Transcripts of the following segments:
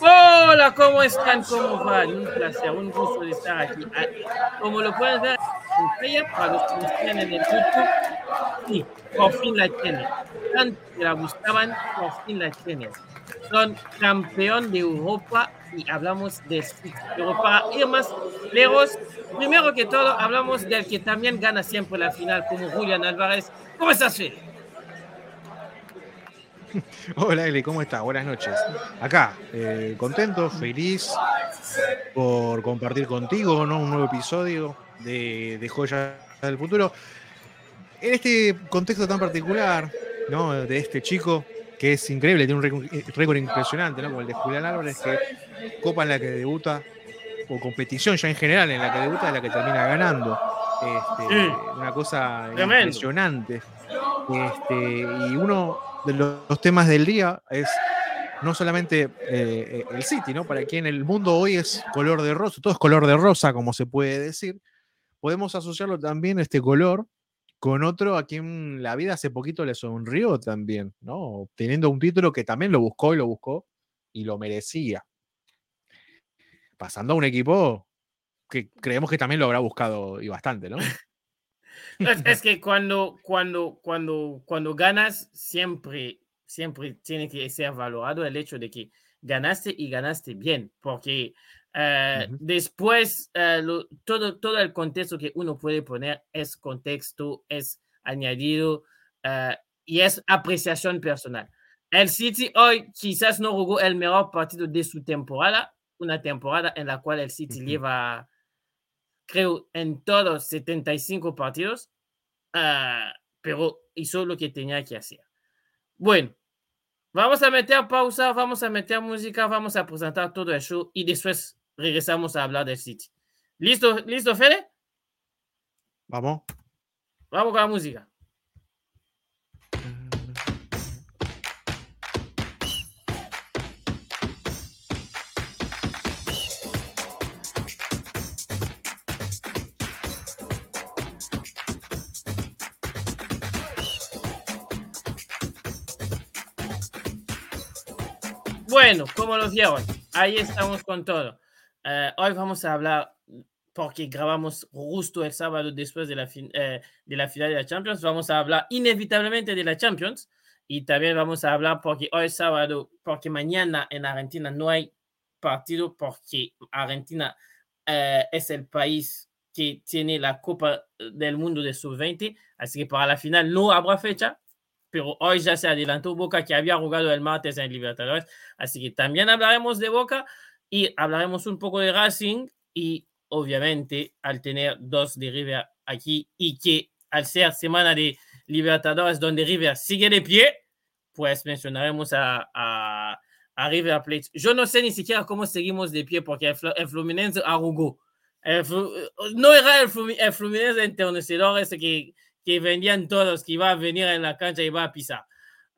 Hola, ¿cómo están? ¿Cómo van? Un placer, un gusto de estar aquí. Como lo pueden ver para los que sí, por fin la tienen. Tanto que la buscaban, por fin la tienen. Son campeón de Europa y hablamos de Pero para ir más lejos, primero que todo, hablamos del que también gana siempre la final, como Julián Álvarez. ¿Cómo estás, Fede? Hola Eli, ¿cómo estás? Buenas noches. Acá, eh, contento, feliz por compartir contigo ¿no? un nuevo episodio de, de Joyas del Futuro. En este contexto tan particular, ¿no? De este chico que es increíble, tiene un récord impresionante, ¿no? Como el de Julián Álvarez, que copa en la que debuta, o competición ya en general en la que debuta, es la que termina ganando. Este, una cosa impresionante. Este, y uno de los, temas del día es no solamente eh, el City, ¿no? Para quien el mundo hoy es color de rosa, todo es color de rosa, como se puede decir, podemos asociarlo también este color con otro a quien la vida hace poquito le sonrió también, ¿no? Obteniendo un título que también lo buscó y lo buscó y lo merecía. Pasando a un equipo que creemos que también lo habrá buscado y bastante, ¿no? Es, que cuando, cuando, cuando, cuando ganas, siempre, siempre tiene que ser valorado el hecho de que ganaste y ganaste bien, porque eh, después eh, todo, todo el contexto que uno puede poner es contexto, es añadido eh, y es apreciación personal. El City hoy quizás no jugó el mejor partido de su temporada, una temporada en la cual el City lleva creo, en todos 75 partidos, uh, pero hizo lo que tenía que hacer. Bueno, vamos a meter pausa, vamos a meter música, vamos a presentar todo el show y después regresamos a hablar del City. ¿Listo, listo Fede? Vamos. Vamos con la música. Bueno, como los vieron, ahí estamos con todo. Eh, hoy vamos a hablar, porque grabamos justo el sábado después de la, eh, de la final de la Champions, vamos a hablar inevitablemente de la Champions y también vamos a hablar porque hoy sábado, porque mañana en Argentina no hay partido porque Argentina eh, es el país que tiene la Copa del Mundo de Sub-20, así que para la final no habrá fecha, pero hoy ya se adelantó Boca que había jugado el martes en Libertadores, así que también hablaremos de Boca y hablaremos un poco de Racing y obviamente al tener dos de River aquí y que al ser semana de Libertadores donde River sigue de pie, pues mencionaremos a, a, River Plate. Yo no sé ni siquiera cómo seguimos de pie porque el, Fluminense arrugó. no era el, Fluminense internacional ese que que vendían todos, que iba a venir en la cancha y iba a pisar.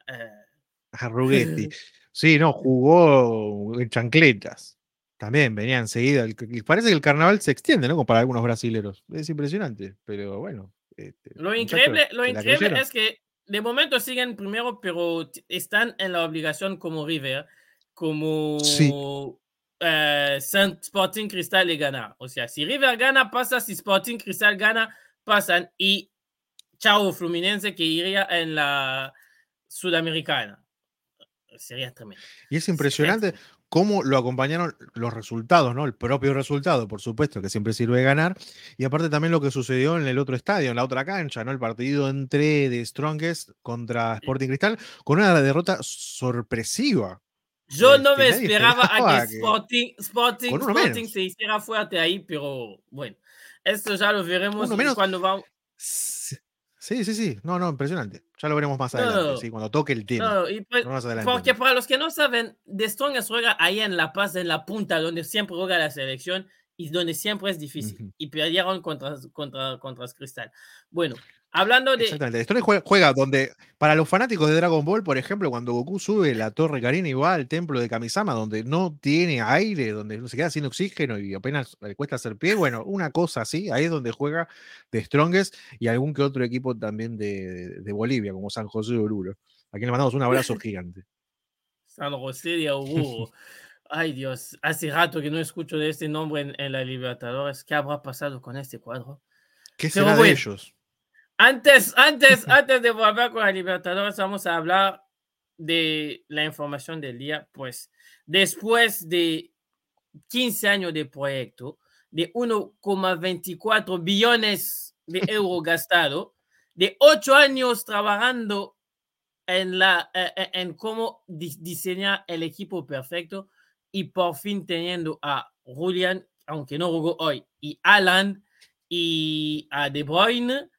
Uh... Sí, no, jugó en chancletas. También venía enseguida. Parece que el carnaval se extiende, ¿no? Como para algunos brasileros. Es impresionante, pero bueno. Este, lo increíble, lo increíble es que de momento siguen primero, pero están en la obligación como River, como eh, Sporting Cristal de ganar. O sea, si River gana, pasa. Si Sporting Cristal gana, pasan. Y chao Fluminense que iría en la Sudamericana. Sería tremendo. Y es impresionante cómo lo acompañaron los resultados, ¿no? El propio resultado, por supuesto, que siempre sirve ganar. Y aparte también lo que sucedió en el otro estadio, en la otra cancha, ¿no? El partido entre The Strongest contra Sporting Cristal, con una derrota sorpresiva. Yo no me este, esperaba a que Sporting, Sporting, Sporting se hiciera fuerte ahí, pero bueno, esto ya lo veremos cuando vamos. Sí, sí, sí. No, no, impresionante. Ya lo veremos más adelante, sí, cuando toque el tema. Pues, porque para los que no saben, De Strong juega ahí en La Paz, en la punta, donde siempre juega la selección y donde siempre es difícil. Y perdieron contra, contra, contra Cristal. Bueno, Hablando de. Exactamente. Strongest juega, donde, para los fanáticos de Dragon Ball, por ejemplo, cuando Goku sube la torre Karina y va al templo de Kamisama, donde no tiene aire, donde se queda sin oxígeno y apenas le cuesta hacer pie, bueno, una cosa así, ahí es donde juega The Strongest y algún que otro equipo también de, Bolivia, como San José de Oruro. A quien le mandamos un abrazo gigante. San José de Oruro. Ay Dios, hace rato que no escucho de este nombre en, la Libertadores. ¿Qué habrá pasado con este cuadro? ¿Qué será de ellos? Antes, antes, antes de volver con la Libertadores, vamos a hablar de la información del día. Pues después de 15 años de proyecto, de 1,24 billones de euros gastados, de 8 años trabajando en, la, eh, eh, en cómo diseñar el equipo perfecto y por fin teniendo a Julian, aunque no jugó hoy, y Alan y a De Bruyne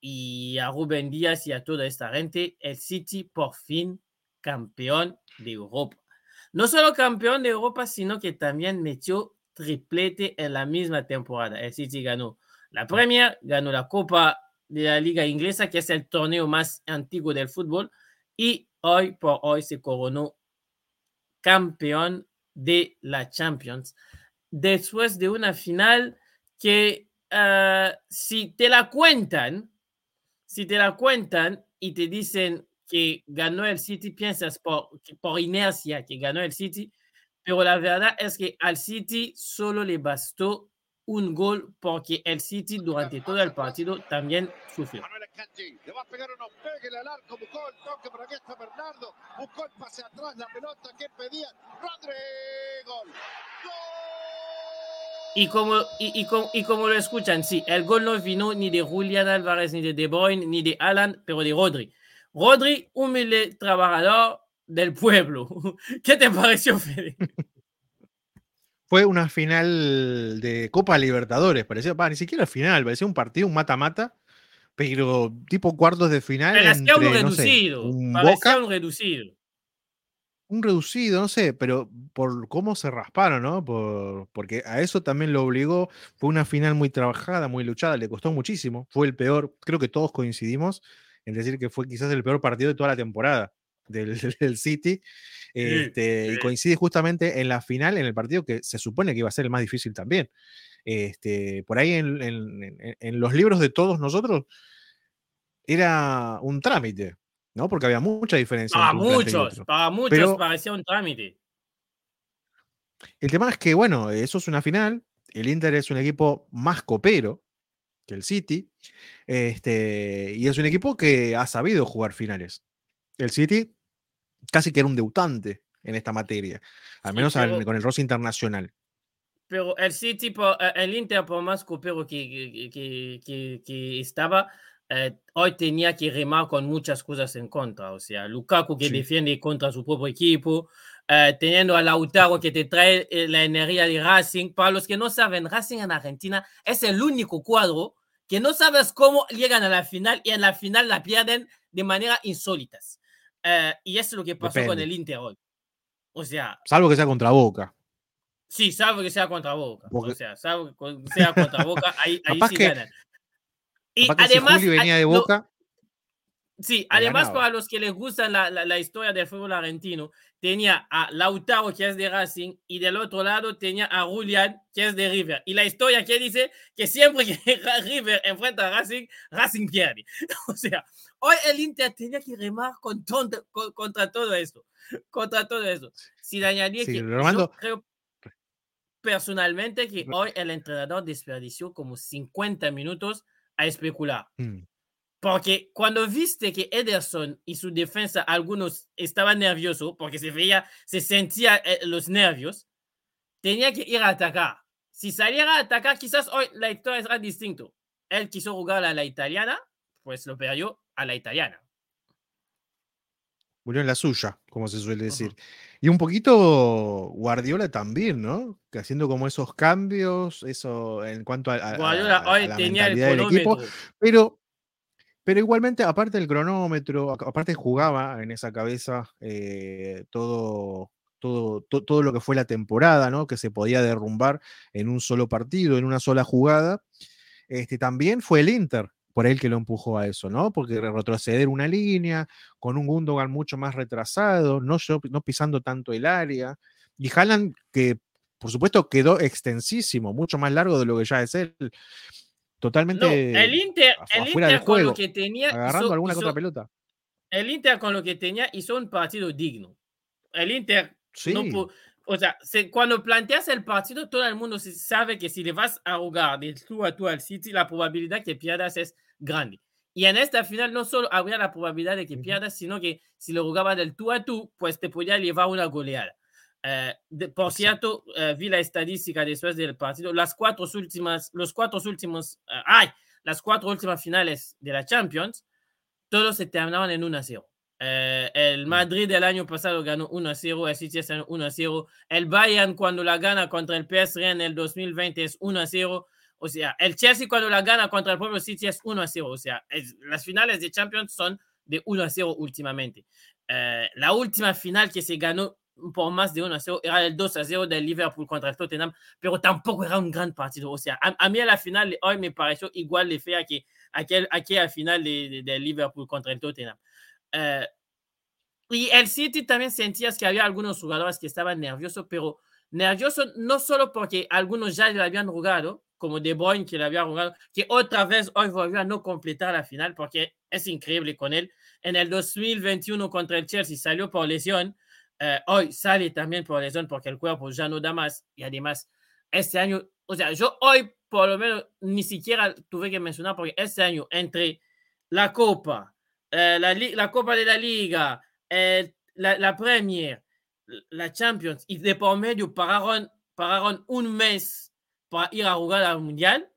y a Rubén Díaz y a toda esta gente, el City por fin campeón de Europa. No solo campeón de Europa, sino que también metió triplete en la misma temporada. El City ganó la Premier, ganó la Copa de la Liga Inglesa, que es el torneo más antiguo del fútbol, y hoy por hoy se coronó campeón de la Champions. Después de una final que, ah, si te la cuentan, si te la cuentan y te dicen que ganó el City, piensas por, por inercia que ganó el City, pero la verdad es que al City solo le bastó un gol porque el City durante todo el partido también sufrió. Le va a pegar unos pegues al arco, buscó el toque, pero aquí está Bernardo, buscó el pase atrás, la pelota que Rodrigo. Y como, y, y, como lo escuchan, sí, el gol no vino ni de Julián Álvarez, ni de De Bruyne, ni de Alan, pero de Rodri. Rodri, humilde trabajador del pueblo. ¿Qué te pareció, Fede? Fue una final de Copa Libertadores, parecía, ni siquiera final, parecía un partido, un mata-mata, pero tipo cuartos de final. Parecía un reducido, un parecía un reducido un reducido, no sé, pero por cómo se rasparon, ¿no? Por, porque a eso también lo obligó. Fue una final muy trabajada, muy luchada, le costó muchísimo. Fue el peor, creo que todos coincidimos en decir que fue quizás el peor partido de toda la temporada del, City. Este, Y coincide justamente en la final, en el partido que se supone que iba a ser el más difícil también. Este, por ahí en, en los libros de todos nosotros era un trámite ¿no? Porque había mucha diferencia. Para muchos, para muchos parecía un trámite. El tema es que, bueno, eso es una final. El Inter es un equipo más copero que el City. Este, y es un equipo que ha sabido jugar finales. El City casi que era un debutante en esta materia, al menos con el roce internacional. Pero el City, eh, el Inter, por más copero que, que, que estaba, eh, hoy tenía que remar con muchas cosas en contra. O sea, Lukaku que defiende contra su propio equipo, eh, teniendo a Lautaro que te trae eh, la energía de Racing. Para los que no saben, Racing en Argentina es el único cuadro que no sabes cómo llegan a la final y en la final la pierden de manera insólitas. y eso es lo que pasó con el Inter hoy. O sea. Salvo que sea contra Boca. Sí, salvo que sea contra Boca. O sea, salvo que sea contra Boca, ahí, ahí sí ganan. Y además, venía de Boca. sí, además para los que les gusta la, la, historia del fútbol argentino, tenía a Lautaro, que es de Racing, y del otro lado tenía a Julián, que es de River. Y la historia que dice que siempre que River enfrenta a Racing, Racing pierde. O sea, hoy el Inter tenía que remar con contra todo esto. Contra todo esto. Si añadía que yo creo personalmente que hoy el entrenador desperdició como 50 minutos a especular. Mm. Porque cuando viste que Ederson y su defensa, algunos estaban nerviosos, porque se veía, se sentía eh, los nervios, tenía que ir a atacar. Si saliera a atacar, quizás hoy la historia será distinta. Él quiso jugar a la italiana, pues lo perdió a la italiana. Murió en la suya, como se suele decir. Y un poquito Guardiola también, ¿no? Que haciendo como esos cambios, eso en cuanto a, Guardiola hoy tenía el del equipo. Pero, pero igualmente, aparte del cronómetro, aparte jugaba en esa cabeza eh, todo, todo, todo lo que fue la temporada, ¿no? Que se podía derrumbar en un solo partido, en una sola jugada. Este, también fue el Inter por él que lo empujó a eso, ¿no? Porque retroceder una línea con un Gundogan mucho más retrasado, no, no pisando tanto el área. Y Haaland, que por supuesto quedó extensísimo, mucho más largo de lo que ya es él. Totalmente. el Inter, el Inter con lo que tenía. Agarrando alguna contra pelota. El Inter con lo que tenía hizo un partido digno. El Inter sí. o sea, cuando planteas el partido, todo el mundo sabe que si le vas a jugar de tú a tú al City, la probabilidad que pierdas es grande. Y en esta final no solo habría la probabilidad de que pierdas, sino que si lo jugaba del tú a tú, pues te podía llevar una goleada. Eh, por cierto, eh, vi la estadística después del partido. Las cuatro últimas, los cuatro últimos, eh, ay, las cuatro últimas finales de la Champions, todos se terminaban en 1-0. el mm. Madrid del año pasado ganó 1-0, el City es 1-0. El Bayern cuando la gana contra el PSG en el 2020 es 1-0. O sea, el Chelsea cuando la gana contra el propio City es 1-0. O sea, las finales de Champions son de 1-0 últimamente. la última final que se ganó por más de 1 a 0, era el 2 a 0 del Liverpool contra el Tottenham, pero tampoco era un gran partido. O sea, a, mí a la final de hoy me pareció igual de fea que aquel, aquella final del de, Liverpool contra el Tottenham. Eh, y el City también sentías que había algunos jugadores que estaban nerviosos, pero nerviosos no solo porque algunos ya le habían jugado, como De Bruyne que le había jugado, que otra vez hoy volvió a no completar la final, porque es increíble con él. En el 2021 contra el Chelsea salió por lesión, eh, hoy sale también por lesión porque el cuerpo ya no da más y además este año, o sea, yo hoy por lo menos ni siquiera tuve que mencionar porque este año entre la Copa, eh, la, la, Copa de la Liga, la, la, Premier, la Champions y de por medio pararon, pararon un mes para ir a jugar al Mundial,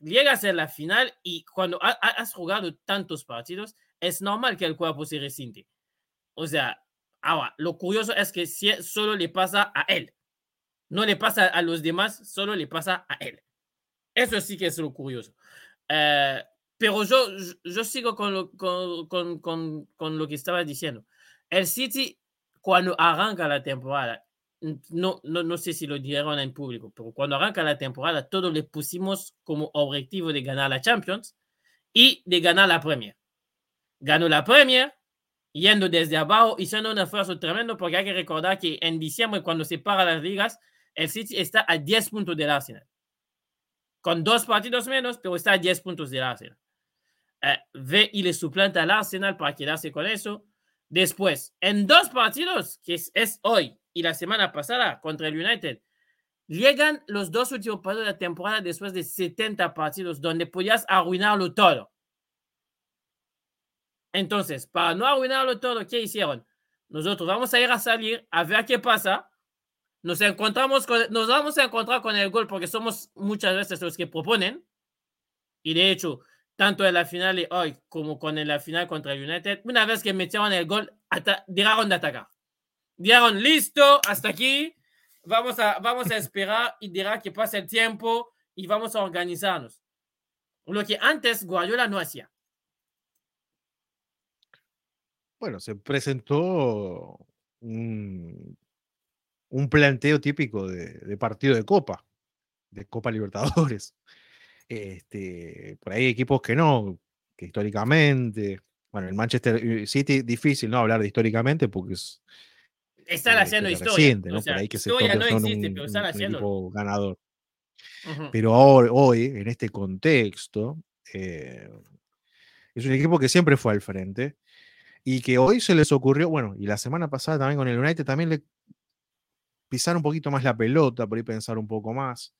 llegas a la final y cuando has jugado tantos partidos, es normal que el cuerpo se resiente. O sea, Ahora, lo curioso es que si solo le pasa a él. No le pasa a los demás, solo le pasa a él. Eso sí que es lo curioso. Eh, pero yo, yo sigo con lo, con, con, con, lo que estaba diciendo. El City, cuando arranca la temporada, no, no, no sé si lo dijeron en público, pero cuando arranca la temporada, todos le pusimos como objetivo de ganar la Champions y de ganar la Premier. Ganó la Premier, yendo desde abajo, haciendo un esfuerzo tremendo, porque hay que recordar que en diciembre, cuando se para las ligas, el City está a 10 puntos del Arsenal. Con dos partidos menos, pero está a 10 puntos del Arsenal. Eh, ve y le suplanta al Arsenal para quedarse con eso. Después, en dos partidos, que es hoy y la semana pasada contra el United, llegan los dos últimos partidos de la temporada después de 70 partidos, donde podías arruinarlo todo. Entonces, para no arruinarlo todo, ¿qué hicieron? Nosotros vamos a ir a salir a ver qué pasa. Nos encontramos con, nos vamos a encontrar con el gol porque somos muchas veces los que proponen. Y de hecho, tanto en la final de hoy como con la final contra el United, una vez que metieron el gol, dejaron de atacar. Dijeron, listo, hasta aquí, vamos a, vamos a esperar y dirá que pase el tiempo y vamos a organizarnos. Lo que antes Guardiola no hacía. Bueno, se presentó un, planteo típico de, partido de Copa, de Copa Libertadores. Este, por ahí equipos que no, que históricamente, bueno, el Manchester City, difícil no hablar de históricamente porque es. Están haciendo historia. ¿no? por ahí que se historia no existe, pero están haciendo. ganador. Pero hoy, hoy, en este contexto, eh, es un equipo que siempre fue al frente y que hoy se les ocurrió, bueno, y la semana pasada también con el United también le pisar un poquito más la pelota, por ahí pensar un poco más.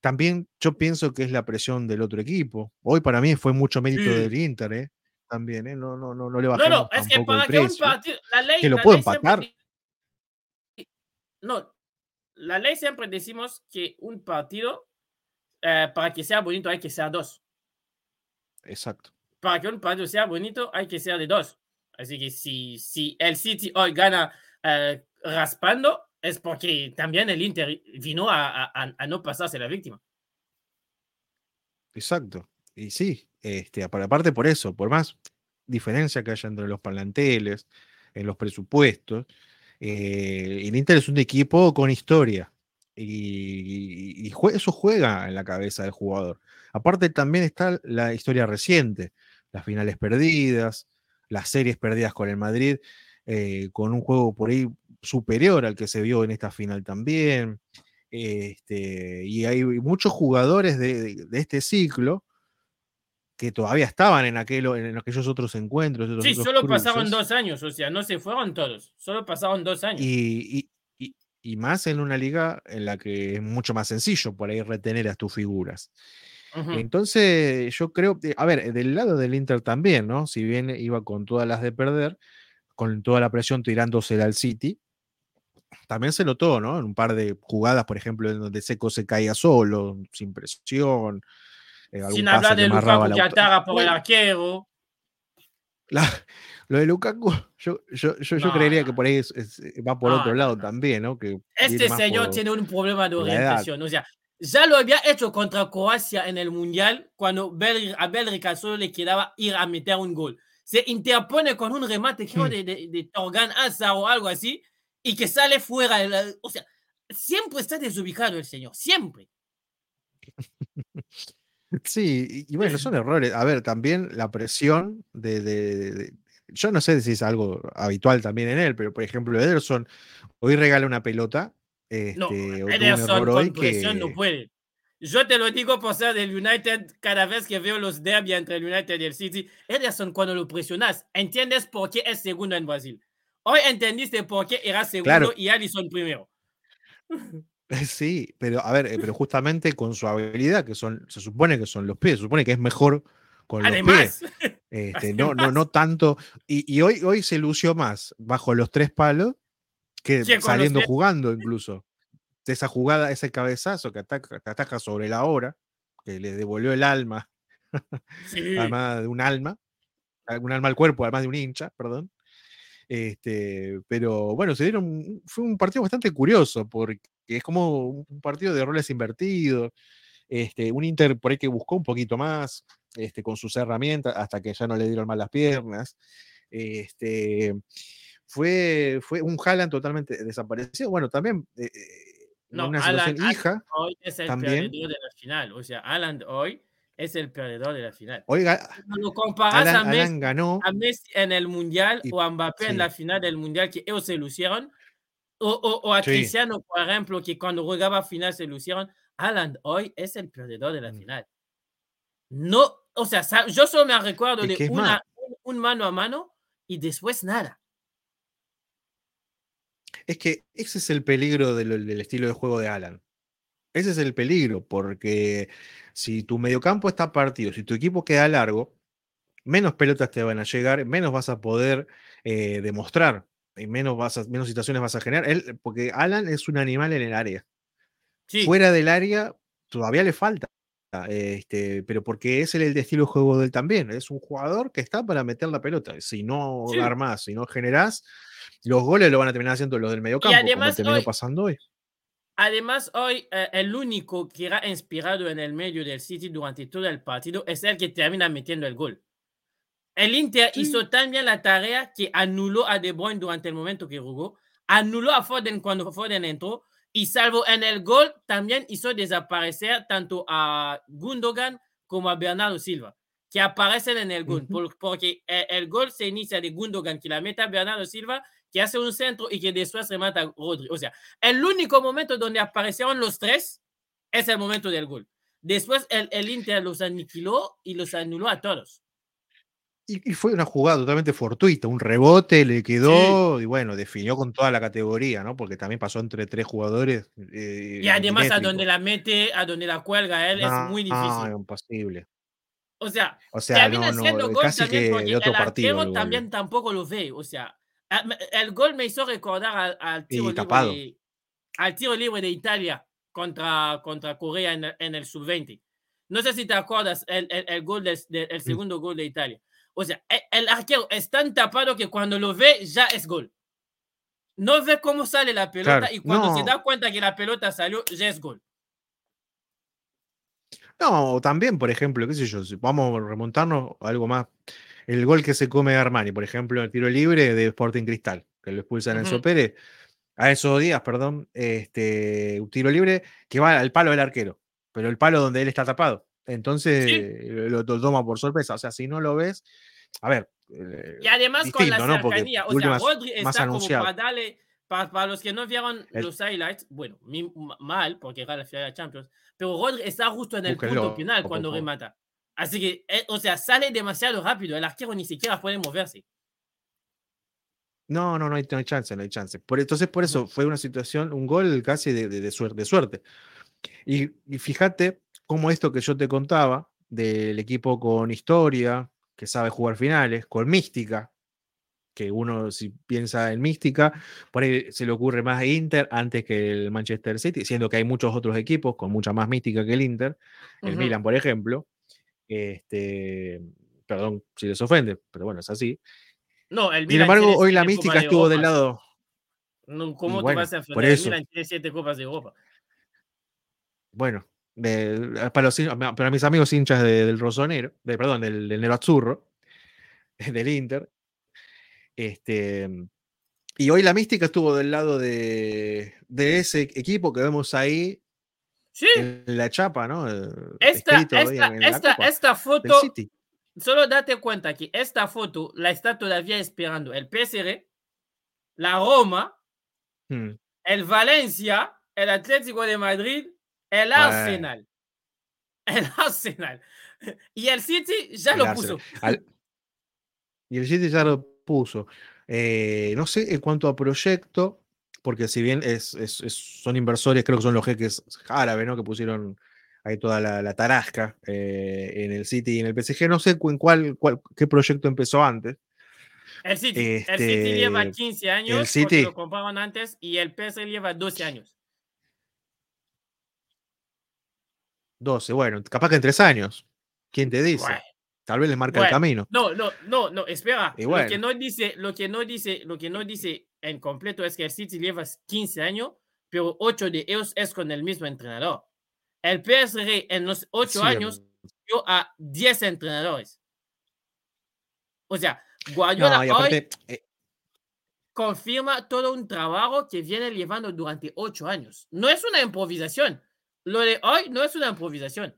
También yo pienso que es la presión del otro equipo. Hoy para mí fue mucho mérito del Inter, ¿eh? También, ¿eh? No, no, no, no le bajamos no, no, es que para que un partido, la ley, que lo pueden empatar. No, la ley siempre decimos que un partido, eh, para que sea bonito, hay que ser dos. Exacto. Para que un partido sea bonito, hay que ser de dos. Así que si, si el City hoy gana eh, raspando, es porque también el Inter vino a, a, no pasarse la víctima. Exacto. Y sí, este, aparte por eso, por más diferencia que haya entre los planteles, en los presupuestos, eh, el Inter es un equipo con historia. Y, eso juega en la cabeza del jugador. Aparte también está la historia reciente, las finales perdidas, las series perdidas con el Madrid, eh, con un juego por ahí superior al que se vio en esta final también. Este, y hay muchos jugadores de, este ciclo que todavía estaban en, aquel, en aquellos otros encuentros. sí, solo pasaron dos años, o sea, no se fueron todos, solo pasaron dos años. Y, y, más en una liga en la que es mucho más sencillo por ahí retener a tus figuras. Entonces, yo creo, que, a ver, del lado del Inter también, ¿no? Si bien iba con todas las de perder, con toda la presión tirándose al City, también se notó, ¿no? En un par de jugadas, por ejemplo, en donde Seco se caía solo, sin presión. Eh, sin hablar de Lukaku que ataga por el arquero. lo de Lukaku, yo, yo, yo, creería que por ahí va por otro lado también, ¿no? Que este señor tiene un problema de orientación. O sea, ya lo había hecho contra Croacia en el Mundial, cuando a Belrica solo le quedaba ir a meter un gol. Se interpone con un remate creo, hmm. de, de, de Torgan Asa o algo así, y que sale fuera. De la, o sea, siempre está desubicado el señor, siempre. Sí, y bueno, son errores. A ver, también la presión de, yo no sé si es algo habitual también en él, pero por ejemplo, Ederson hoy regala una pelota. no, este, Ederson con presión no puede. Yo te lo digo por ser del United, cada vez que veo los derby entre el United y el City, Ederson cuando lo presionas, entiendes por qué es segundo en Brasil. Hoy entendiste por qué era segundo y Allison primero. Sí, pero a ver, eh, pero justamente con su habilidad, que son, se supone que son los pies, se supone que es mejor con los pies. Este, no, no, no tanto. Y, hoy, hoy se lució más bajo los tres palos que saliendo jugando incluso. Esa jugada, ese cabezazo que ataca, que ataca sobre la hora, que le devolvió el alma, además de un alma, un alma al cuerpo, además de un hincha, perdón. Este, pero bueno, se dieron, fue un partido bastante curioso porque es como un partido de roles invertidos. Este, un Inter por ahí que buscó un poquito más este, con sus herramientas hasta que ya no le dieron mal las piernas. Este, fue, fue un Haaland totalmente desaparecido. Bueno, también eh, eh, no, una situación hija. Hoy es el también. de la final. O sea, Alan hoy es el perdedor de la final. Oiga, lo comparas a, Messi, a, Messi, en el Mundial o a Mbappé en la final del Mundial, que ellos se lucieron, o, o, a Cristiano, por ejemplo, que cuando jugaba final se lucieron, Alan hoy es el perdedor de la mm. final. No, o sea, yo solo me recuerdo de una, un, mano a mano y después nada. Es que ese es el peligro del estilo de juego de Alan. Ese es el peligro, porque si tu mediocampo está partido, si tu equipo queda largo, menos pelotas te van a llegar, menos vas a poder eh, demostrar, y menos, vas menos situaciones vas a generar. Él, porque Alan es un animal en el área. Fuera del área todavía le falta. Este, pero porque es el, el estilo de juego de él también. Es un jugador que está para meter la pelota. Si no sí. armás, si no generás, los goles lo van a terminar haciendo los del mediocampo, como terminó pasando hoy. Además, hoy eh, el único que era inspirado en el medio del City durante todo el partido es el que termina metiendo el gol. El Inter hizo también la tarea que anuló a De Bruyne durante el momento que jugó, anuló a Foden cuando Foden entró y salvo en el gol, también hizo desaparecer tanto a Gundogan como a Bernardo Silva, que aparecen en el gol, porque el, el, gol se inicia de Gundogan que la mete a Bernardo Silva que hace un centro y que después remata a Rodri. O sea, el único momento donde aparecieron los tres es el momento del gol. Después el, el Inter los aniquiló y los anuló a todos. Y, fue una jugada totalmente fortuita, un rebote le quedó y bueno, definió con toda la categoría, ¿no? Porque también pasó entre tres jugadores. Eh, y además a donde la mete, a donde la cuelga él, es muy difícil. No, imposible. O sea, o sea no, no, gol también que otro el también tampoco lo ve. O sea, el gol me hizo recordar al, tiro, libre de, al tiro libre de Italia contra, contra Corea en, en el sub-20. No sé si te acuerdas el, el, el gol del, el mm. segundo gol de Italia. O sea, el, el, arquero es tan tapado que cuando lo ve ya es gol. No ve cómo sale la pelota claro, y cuando no. se da cuenta que la pelota salió ya es gol. No, también, por ejemplo, qué sé yo, vamos a remontarnos a algo más el gol que se come Armani, por ejemplo, el tiro libre de Sporting Cristal, que lo expulsan uh -huh. en Sopere. a esos días, perdón, este, un tiro libre que va al palo del arquero, pero el palo donde él está tapado. Entonces lo, toma por sorpresa. O sea, si no lo ves, a ver. y además con la cercanía, o sea, Rodri está como para darle, para, los que no vieron los highlights, bueno, mal, porque era la final de Champions, pero Rodri está justo en el punto final cuando remata. Así que, eh, o sea, sale demasiado rápido, el arquero ni siquiera puede moverse. No, no, no hay, chance, no hay chance. Por, entonces, por eso fue una situación, un gol casi de, suerte. suerte. Y, fíjate cómo esto que yo te contaba, del equipo con historia, que sabe jugar finales, con mística, que uno si piensa en mística, por ahí se le ocurre más a Inter antes que el Manchester City, siendo que hay muchos otros equipos con mucha más mística que el Inter, el Milan, por ejemplo. Este, perdón si les ofende, pero bueno, es así. No, el Sin embargo, hoy la mística estuvo del lado. ¿Cómo te vas a enfrentar? El Milan tiene siete copas de Europa. Bueno, para, para, mis amigos hinchas del Rosonero, de, perdón, del, del Nero Azzurro, del Inter. Este, y hoy la mística estuvo del lado de, de ese equipo que vemos ahí Sí. En la chapa, ¿no? Esta, esta, esta, foto, solo date cuenta que esta foto la está todavía esperando el PSG, la Roma, hmm. el Valencia, el Atlético de Madrid, el Arsenal. El Arsenal. Y el City ya lo puso. Y el City ya lo puso. Eh, no sé, en cuanto a proyecto, porque si bien es, son inversores, creo que son los jeques árabes, ¿no? Que pusieron ahí toda la, tarasca eh, en el City y en el PSG. No sé en cuál, cuál, qué proyecto empezó antes. El City. el City lleva 15 este, años, el City, lo compraron antes, y el PSG lleva 12 años. 12, bueno, capaz que en 3 años. ¿Quién te dice? Tal vez les marca el camino. No, no, no, no, espera. Lo que no dice, lo que no dice, lo que no dice en completo es que el City lleva 15 años, pero 8 de ellos es con el mismo entrenador. El PSG en los 8 años dio a 10 entrenadores. O sea, Guardiola hoy eh confirma todo un trabajo que viene llevando durante 8 años. No es una improvisación. Lo de hoy no es una improvisación.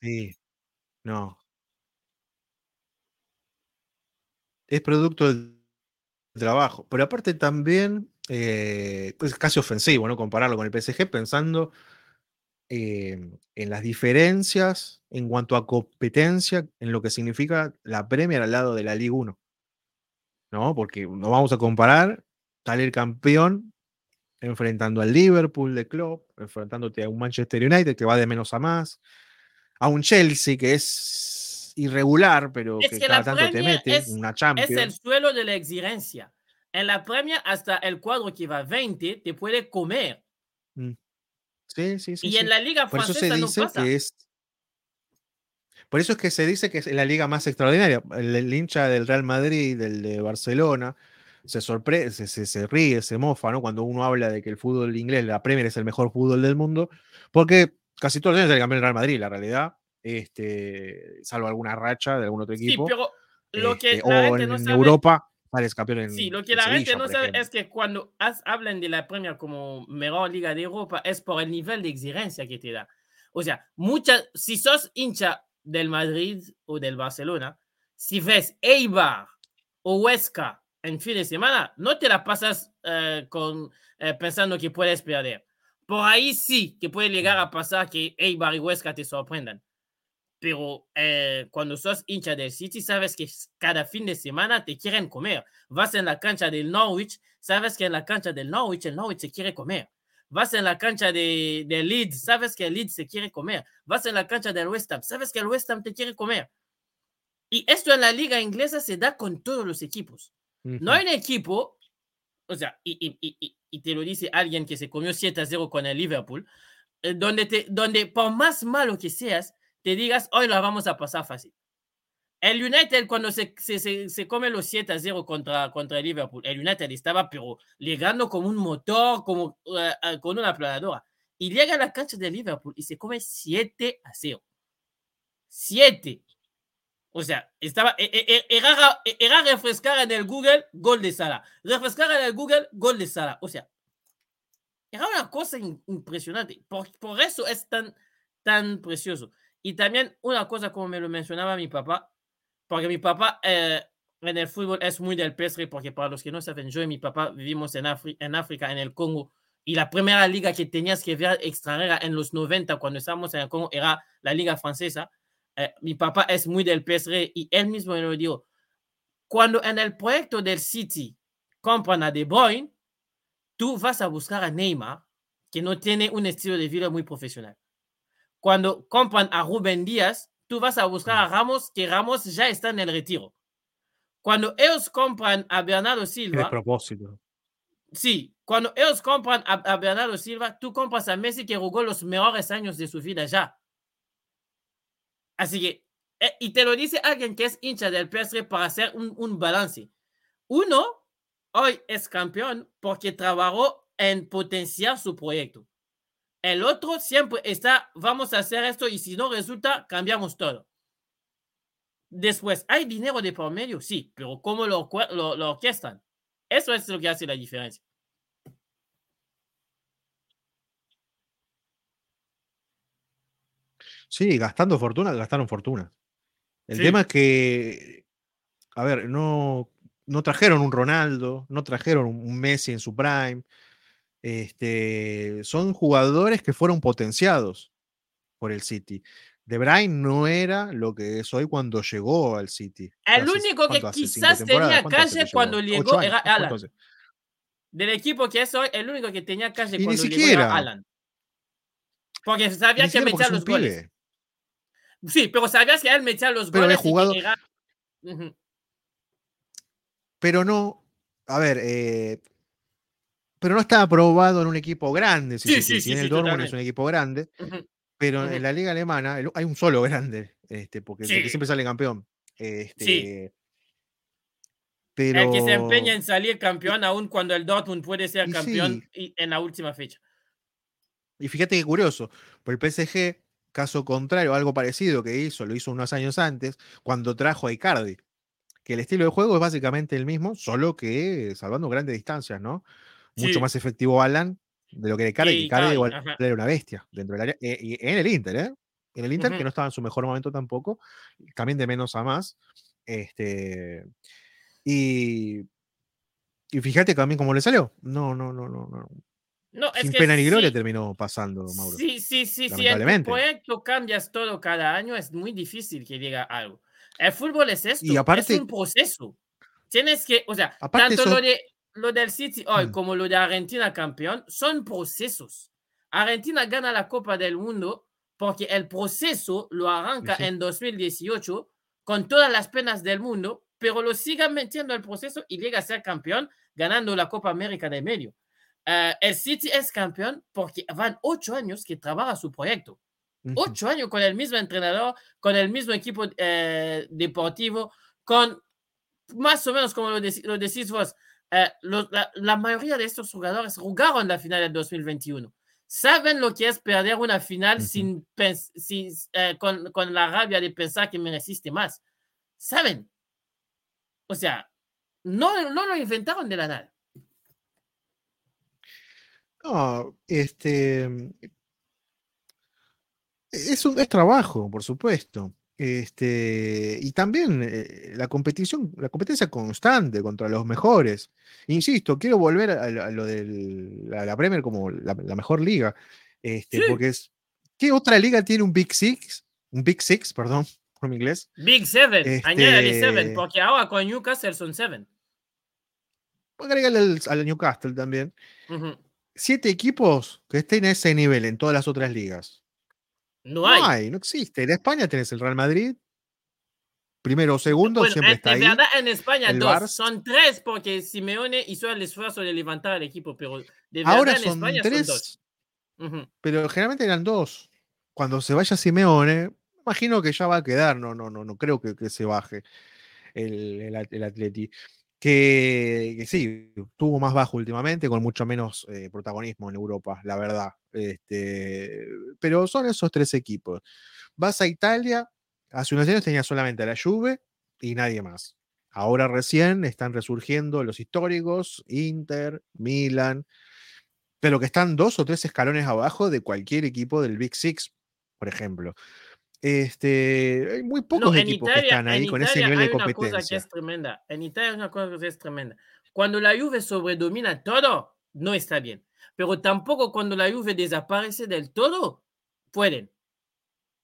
Sí, no. Es producto del trabajo. Pero aparte también eh, es casi ofensivo, ¿no? Compararlo con el PSG pensando em, en las diferencias en cuanto a competencia, en lo que significa la Premier al lado de la Liga 1. ¿No? Porque no vamos a comparar el campeón enfrentando al Liverpool de club, enfrentándote a un Manchester United que va de menos a más, a un Chelsea que es irregular, pero que, cada tanto te mete es, una Champions. Es el suelo de la exigencia. En la Premier, hasta el cuadro que va 20 te puede comer. Mm. Sí, sí, sí. Y en la Liga Por eso se dice Que es, por eso es que se dice que es la liga más extraordinaria. El, hincha del Real Madrid, del de Barcelona, se sorprende, se, se, ríe, se mofa, ¿no? Cuando uno habla de que el fútbol inglés, la Premier es el mejor fútbol del mundo, porque casi todos los años es el campeón del Real Madrid, la realidad este, salvo alguna racha de algún otro equipo. Sí, pero lo que este, la gente no sabe, Europa, sales campeón en Sí, lo que la gente no sabe es que cuando hablan de la Premier como mejor liga de Europa es por el nivel de exigencia que te da. O sea, muchas, si sos hincha del Madrid o del Barcelona, si ves Eibar o Huesca en fin de semana, no te la pasas eh, con, eh, pensando que puedes perder. Por ahí sí que puede llegar a pasar que Eibar y Huesca te sorprendan pero eh, cuando sos hincha del City, sabes que cada fin de semana te quieren comer. Vas en la cancha del Norwich, sabes que en la cancha del Norwich, el Norwich se quiere comer. Vas en la cancha de, Leeds, sabes que el Leeds se quiere comer. Vas en la cancha del West Ham, sabes que el West Ham te quiere comer. Y esto en la liga inglesa se da con todos los equipos. No hay un equipo, o sea, y, y, y, y, te lo dice alguien que se comió 7 a 0 con el Liverpool, eh, donde, te, donde por más malo que seas, te digas, hoy la vamos a pasar fácil. El United, cuando se, se, se, come los 7 a 0 contra, contra el Liverpool, el United estaba pero llegando como un motor, como uh, con una planadora. Y llega a la cancha del Liverpool y se come 7 a 0. 7. O sea, estaba, e, e, e, era, era refrescar en el Google, gol de Sala. Refrescar en el Google, gol de Sala. O sea, Era una cosa impresionante. Por, por, eso es tan, tan precioso. Y también una cosa como me lo mencionaba mi papá, porque mi papá eh, en el fútbol es muy del PSR, porque para los que no saben, yo y mi papá vivimos en, en África, en el Congo, y la primera liga que tenías que ver extranjera en los 90, cuando estábamos en el Congo, era la liga francesa. Eh, mi papá es muy del PSR y él mismo me lo dijo. Cuando en el proyecto del City compran a De Bruyne, tú vas a buscar a Neymar, que no tiene un estilo de vida muy profesional. Cuando compran a Rubén Díaz, tú vas a buscar a Ramos, que Ramos ya está en el retiro. Cuando ellos compran a Bernardo Silva. De propósito. Sí, cuando ellos compran a, Bernardo Silva, tú compras a Messi que jugó los mejores años de su vida ya. Así que, eh, y te lo dice alguien que es hincha del PSG para hacer un, un balance. Uno, hoy es campeón porque trabajó en potenciar su proyecto. El otro siempre está, vamos a hacer esto y si no resulta, cambiamos todo. Después, ¿hay dinero de por medio? Sí, pero ¿cómo lo, lo, lo orquestan? Eso es lo que hace la diferencia. Sí, gastando fortuna, gastaron fortuna. El tema es que, a ver, no, no trajeron un Ronaldo, no trajeron un Messi en su prime. Este, son jugadores que fueron potenciados por el City. De Bruyne no era lo que es hoy cuando llegó al City. El único que quizás tenía calle cuando llegó era Alan. Del equipo que es hoy, el único que tenía calle cuando llegó era Alan. Porque sabía que metía los goles. Sí, pero sabías que él metía los pero goles. Jugado... Pero no, a ver, eh, pero no estaba probado en un equipo grande. Si sí, sí, sí, el Dortmund es un equipo grande, pero en la liga alemana hay un solo grande, este, porque, siempre sale campeón. Este, pero... El que se empeña en salir campeón aún cuando el Dortmund puede ser campeón en la última fecha. Y fíjate qué curioso, por el PSG Caso contrario, algo parecido que hizo, lo hizo unos años antes, cuando trajo a Icardi. Que el estilo de juego es básicamente el mismo, solo que salvando grandes distancias, ¿no? Mucho más efectivo Alan de lo que Icardi. Icardi igual era una bestia dentro del área. Eh, y en el Inter, ¿eh? En el Inter, que no estaba en su mejor momento tampoco, también de menos a más. Este, y, y fíjate también cómo le salió. No, no, no, no, no. No, Sin pena ni gloria terminó pasando, Mauro. Sí, sí, sí. Si tu proyecto cambias todo cada año, es muy difícil que diga algo. El fútbol es esto, y aparte, es un proceso. Tienes que, o sea, tanto lo, de, lo del City hoy mm. como lo de Argentina campeón son procesos. Argentina gana la Copa del Mundo porque el proceso lo arranca en 2018 con todas las penas del mundo, pero lo sigan metiendo el proceso y llega a ser campeón ganando la Copa América de medio. Eh, el City es campeón porque van ocho años que trabaja su proyecto. Ocho años con el mismo entrenador, con el mismo equipo eh, deportivo, con más o menos como lo, decís vos, eh, la, mayoría de estos jugadores jugaron la final del 2021. Saben lo que es perder una final sin, con, con, la rabia de pensar que mereciste más. Saben. O sea, no, no lo inventaron de la nada. No, este. Es un es trabajo, por supuesto. Este, y también eh, la competición, la competencia constante contra los mejores. Insisto, quiero volver a, lo de la, Premier como la, mejor liga. Este, porque es. ¿Qué otra liga tiene un Big Six? Un Big Six, perdón, por mi inglés. Big Seven, añádale Seven, este porque ahora con Newcastle son Seven. Agregale al, al Newcastle también siete equipos que estén a ese nivel en todas las otras ligas. No hay. No hay, no existe. En España tenés el Real Madrid, primero o segundo, siempre está en ahí. verdad, en España dos. Son tres porque Simeone hizo el esfuerzo de levantar el equipo, pero de verdad Ahora en son España tres, son dos. Pero generalmente eran dos. Cuando se vaya Simeone, imagino que ya va a quedar, no, no, no, no creo que, que se baje el, el, el Atleti que, sí, tuvo más bajo últimamente, con mucho menos eh, protagonismo en Europa, la verdad. Este, pero son esos tres equipos. Vas a Italia, hace unos años tenía solamente a la Juve y nadie más. Ahora recién están resurgiendo los históricos, Inter, Milan, pero que están dos o tres escalones abajo de cualquier equipo del Big Six, por ejemplo. Este, hay muy pocos equipos que están ahí con ese nivel de competencia. Una cosa que es tremenda. En Italia hay una cosa que es tremenda. Cuando la Juve sobredomina todo, no está bien. Pero tampoco cuando la Juve desaparece del todo, pueden.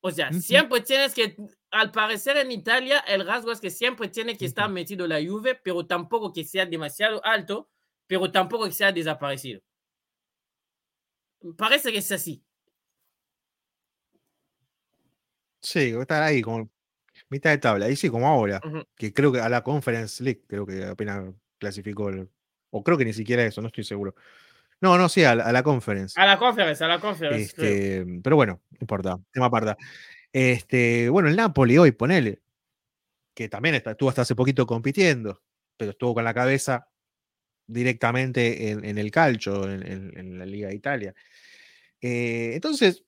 O sea, siempre tienes que, al parecer en Italia, el rasgo es que siempre tiene que estar metido la Juve, pero tampoco que sea demasiado alto, pero tampoco que sea desaparecido. Parece que es así. Sí, estar ahí como mitad de tabla. Ahí sí, como ahora, que creo que a la Conference League, creo que apenas clasificó, o creo que ni siquiera eso, no estoy seguro. No, no, sí, a la, Conference. A la Conference, a la Conference. Este, pero bueno, no importa, tema aparte. Este, bueno, el Napoli hoy, ponele, que también estuvo hasta hace poquito compitiendo, pero estuvo con la cabeza directamente en, el calcio, en, la Liga de Italia. Eh, entonces,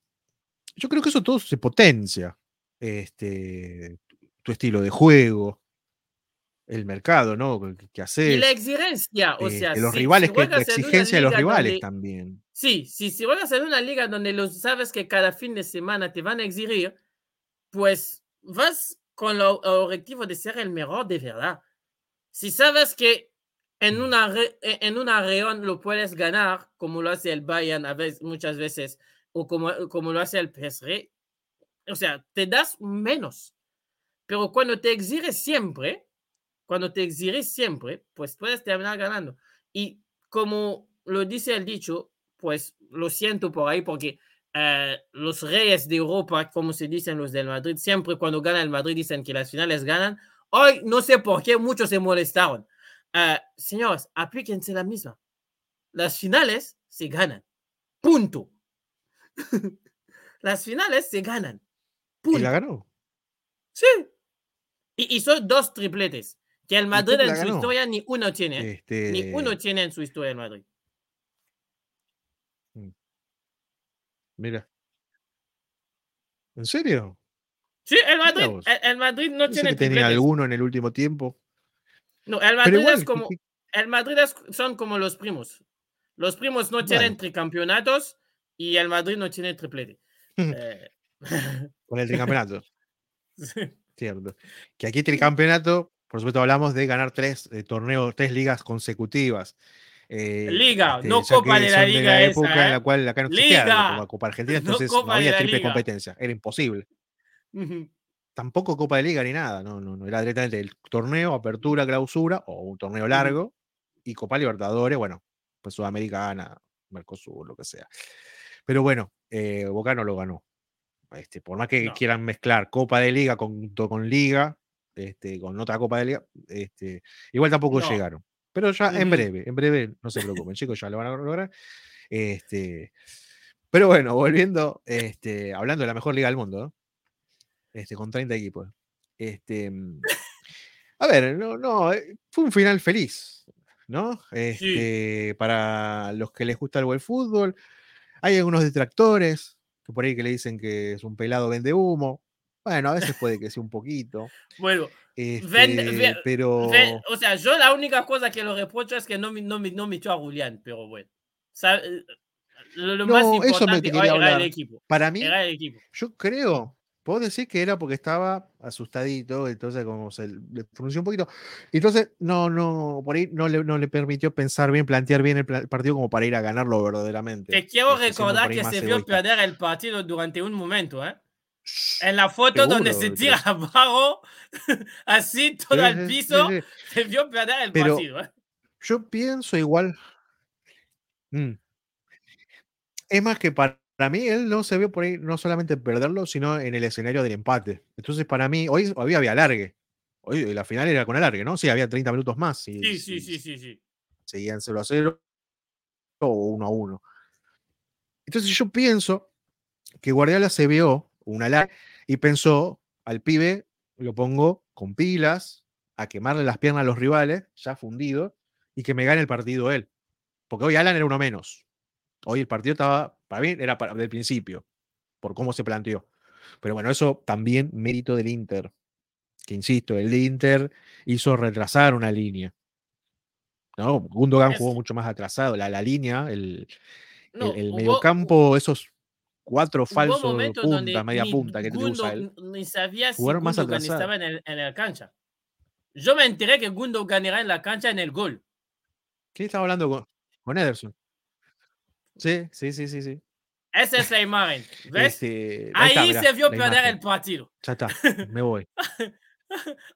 yo creo que eso todo se potencia este, tu estilo de juego, el mercado, ¿no? ¿Qué haces? Y la exigencia, o sea, este, los rivales, que, la exigencia de los rivales también. Sí, sí, si vas a una liga donde los sabes que cada fin de semana te van a exigir, pues vas con el objetivo de ser el mejor de verdad. Si sabes que en mm. una, e, en una región lo puedes ganar, como lo hace el Bayern a veces, muchas veces, o como, como lo hace el PSG, o sea, te das menos. Pero cuando te exiges siempre, cuando te exiges siempre, pues puedes terminar ganando. Y como lo dice el dicho, pues lo siento por ahí porque eh, los reyes de Europa, como se dicen los del Madrid, siempre cuando gana el Madrid dicen que las finales ganan. Hoy no sé por qué muchos se molestaron. Uh, señores, aplíquense la misma. Las finales se ganan. Punto. las finales se ganan. ¿Y la ganó? Sí. Y hizo dos tripletes. Que el Madrid en su historia ni uno tiene. Este... Ni uno tiene en su historia el Madrid. Mm. Mira. ¿En serio? Sí, el Madrid, el, Madrid no tiene. Que tenía alguno en el último tiempo. No, el Madrid es como. El Madrid son como los primos. Los primos no tienen tricampeonatos y el Madrid no tiene triplete. eh, con el tricampeonato. Cierto. Que aquí tricampeonato, por supuesto, hablamos de ganar tres eh, torneos, tres ligas consecutivas. Eh, liga, este, no Copa de la Liga. De la época en la ¿eh? cual acá no existía la Copa Argentina, entonces no, había triple competencia, era imposible. Tampoco Copa de Liga ni nada, no, no, no, era directamente el torneo, apertura, clausura o un torneo largo y Copa Libertadores, bueno, pues Sudamericana, Mercosur, lo que sea. Pero bueno, Boca no lo ganó. Este, por más que quieran mezclar Copa de Liga con, con Liga, este, con otra Copa de Liga, este, igual tampoco llegaron. Pero ya en breve, en breve, no se preocupen, chicos, ya lo van a lograr. Este, pero bueno, volviendo, este, hablando de la mejor liga del mundo, este, con 30 equipos. Este, a ver, no, no, eh, fue un final feliz, ¿no? Este, Para los que les gusta el buen fútbol, hay algunos detractores, que por ahí que le dicen que es un pelado vende humo. Bueno, a veces puede que sea un poquito. Bueno, este, pero. o sea, yo la única cosa que lo reprocho es que no, no, no me echó a Julián, pero bueno. Eh, lo, lo más importante era el equipo. Para mí, yo creo puedo decir que era porque estaba asustadito, entonces como se le pronunció un poquito. Entonces, no, no, por ahí no le, no le permitió pensar bien, plantear bien el, partido como para ir a ganarlo verdaderamente. Te quiero recordar que se vio perder el partido durante un momento, ¿eh? En la foto donde se tira abajo, así todo al piso, se vio perder el partido. ¿eh? Yo pienso igual. Mm. Es más que para para mí él no se vio por ahí no solamente perderlo, sino en el escenario del empate. Entonces, para mí, hoy había, había alargue. Hoy la final era con alargue, ¿no? Sí, había 30 minutos más. sí, sí, sí, sí, sí. Seguían 0 a 0 o 1 a 1. Entonces yo pienso que Guardiola se vio una alargue y pensó, al pibe lo pongo con pilas, a quemarle las piernas a los rivales, ya fundido, y que me gane el partido él. Porque hoy Alan era uno menos. Hoy el partido estaba, para mí, era para, del principio, por cómo se planteó. Pero bueno, eso también mérito del Inter. Que insisto, el Inter hizo retrasar una línea. ¿no? Gundogan jugó mucho más atrasado. La, la línea, el, el, mediocampo, esos cuatro falsos puntas, media punta que te usa él. Ni sabía si Gundogan estaba en el, en la cancha. Yo me enteré que Gundogan era en la cancha en el gol. ¿Quién estaba hablando con, con Ederson? Sí, sí, sí, sí, sí. Esa es la imagen. ¿Ves? Este, ahí, se vio perder el partido. Ya está, me voy.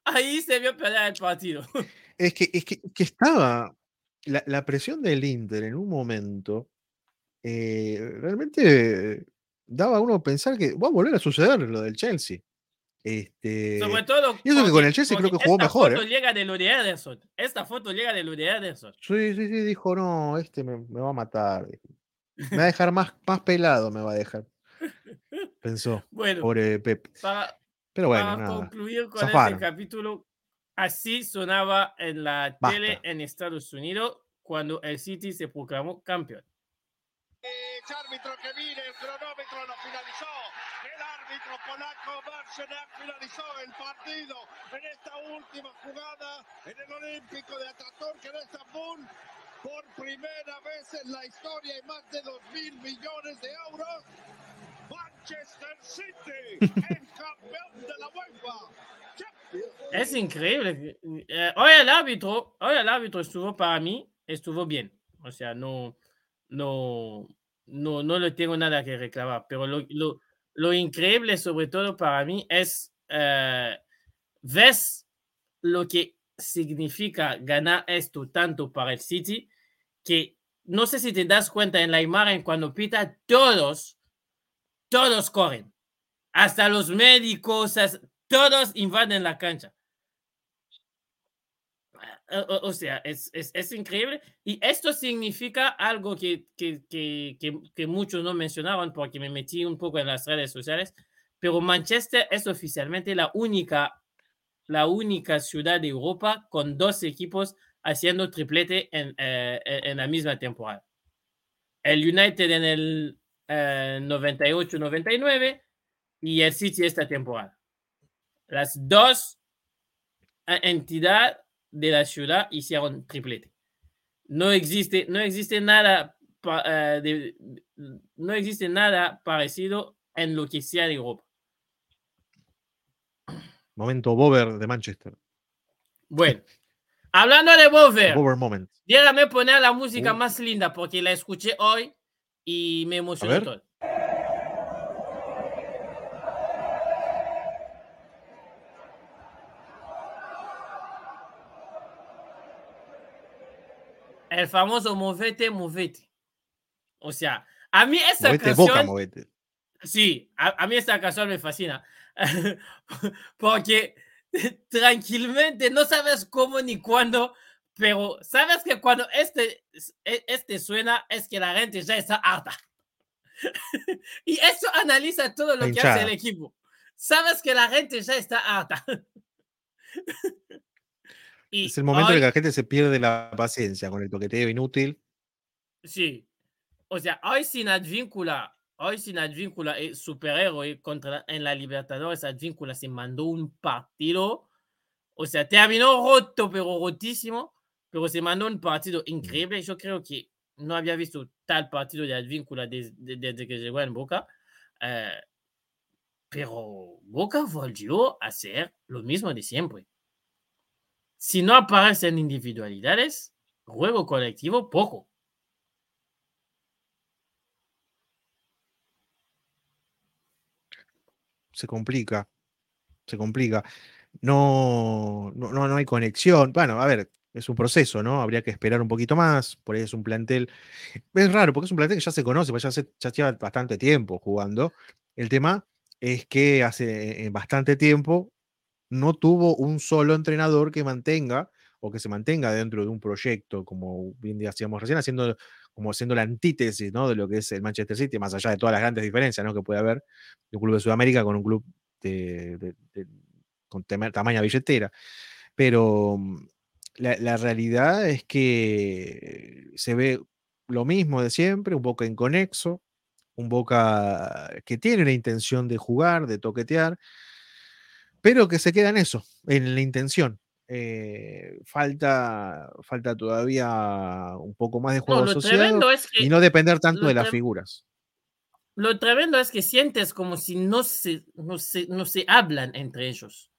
ahí se vio perder el partido. Es que, es que, que estaba la, la, presión del Inter en un momento. Eh, realmente daba a uno pensar que va a volver a suceder lo del Chelsea. Este, Sobre todo. Y eso que con el Chelsea creo que jugó mejor. Esta foto ¿eh? llega de lo de Ederson. Esta foto llega de lo de Ederson. Sí, sí, sí. Dijo, no, este me, me va a matar. Me va a dejar más, más pelado, me va a dejar. Pensó. Bueno, pobre Pep. Para, Pero bueno, para nada. concluir con este capítulo, así sonaba en la Basta. tele en Estados Unidos cuando el City se proclamó campeón. El árbitro que mire, el cronómetro lo finalizó. El árbitro polaco Marcenak finalizó el partido en esta última jugada en el Olímpico de Ataturk en Estambul. Por primera vez en la historia y más de 2 mil millones de euros. Manchester City, el campeón de la UEFA. Es increíble. Eh, hoy el árbitro, hoy el árbitro estuvo para mí, estuvo bien. O sea, no, no, no, no le tengo nada que reclamar. Pero lo, lo, lo increíble, sobre todo para mí, es eh, ves lo que significa ganar esto tanto para el City que no sé si te das cuenta en la imagen cuando pita todos, todos corren, hasta los médicos, todos invaden la cancha. O, o- o sea, es, es, es increíble. Y esto significa algo que, que, que, que muchos no mencionaban porque me metí un poco en las redes sociales, pero Manchester es oficialmente la única, la única ciudad de Europa con dos equipos haciendo triplete en, eh, la misma temporada. El United en el eh, 98-99 y el City esta temporada. Las dos eh, entidades de la ciudad hicieron triplete. No existe, no existe nada, eh, de- no existe nada parecido en lo que sea de Europa. Momento Bober de Manchester. Bueno, hablando de Bover, Bober moment. déjame poner la música Uh. más linda porque la escuché hoy y me emocionó todo. El famoso movete, movete. O sea, a mí esta Movete canción, boca, movete. sí, a, a mí esta canción me fascina. Porque tranquilamente no sabes cómo ni cuándo, pero sabes que cuando este, e- este suena es que la gente ya está harta. y eso analiza todo lo que hace el equipo. Sabes que la gente ya está harta. y Es el momento en hoy- el que la gente se pierde la paciencia con el toqueteo inútil. Sí. O sea, hoy sin Advíncula, hoy sin Advíncula es superhéroe contra en la Libertadores, Advíncula se mandó un partido. O sea, terminó roto, pero rotísimo, pero se mandó un partido increíble. Yo creo que no había visto tal partido de Advíncula desde, desde que llegó en Boca. Eh, pero Boca volvió a hacer lo mismo de siempre. Si no aparecen individualidades, juego colectivo poco. Se complica. Se complica. No, no, no, hay conexión. Bueno, a ver, es un proceso, ¿no? Habría que esperar un poquito más. Por ahí es un plantel. Es raro, porque es un plantel que ya se conoce, pues ya, se, ya lleva bastante tiempo jugando. El tema es que hace eh, bastante tiempo no tuvo un solo entrenador que mantenga o que se mantenga dentro de un proyecto, como bien decíamos recién, haciendo como siendo la antítesis ¿no? de lo que es el Manchester City, más allá de todas las grandes diferencias ¿no? que puede haber de un club de Sudamérica con un club de, de- de- con tamaña billetera. Pero mm, la, la realidad es que se ve lo mismo de siempre, un Boca inconexo, un Boca que tiene la intención de jugar, de toquetear, pero que se queda en eso, en la intención. Eh, falta, falta todavía un poco más de juego No, lo asociado tremendo es que y no depender tanto lo de las figuras. Lo tremendo es que sientes como si no se, no se, no se hablan entre ellos.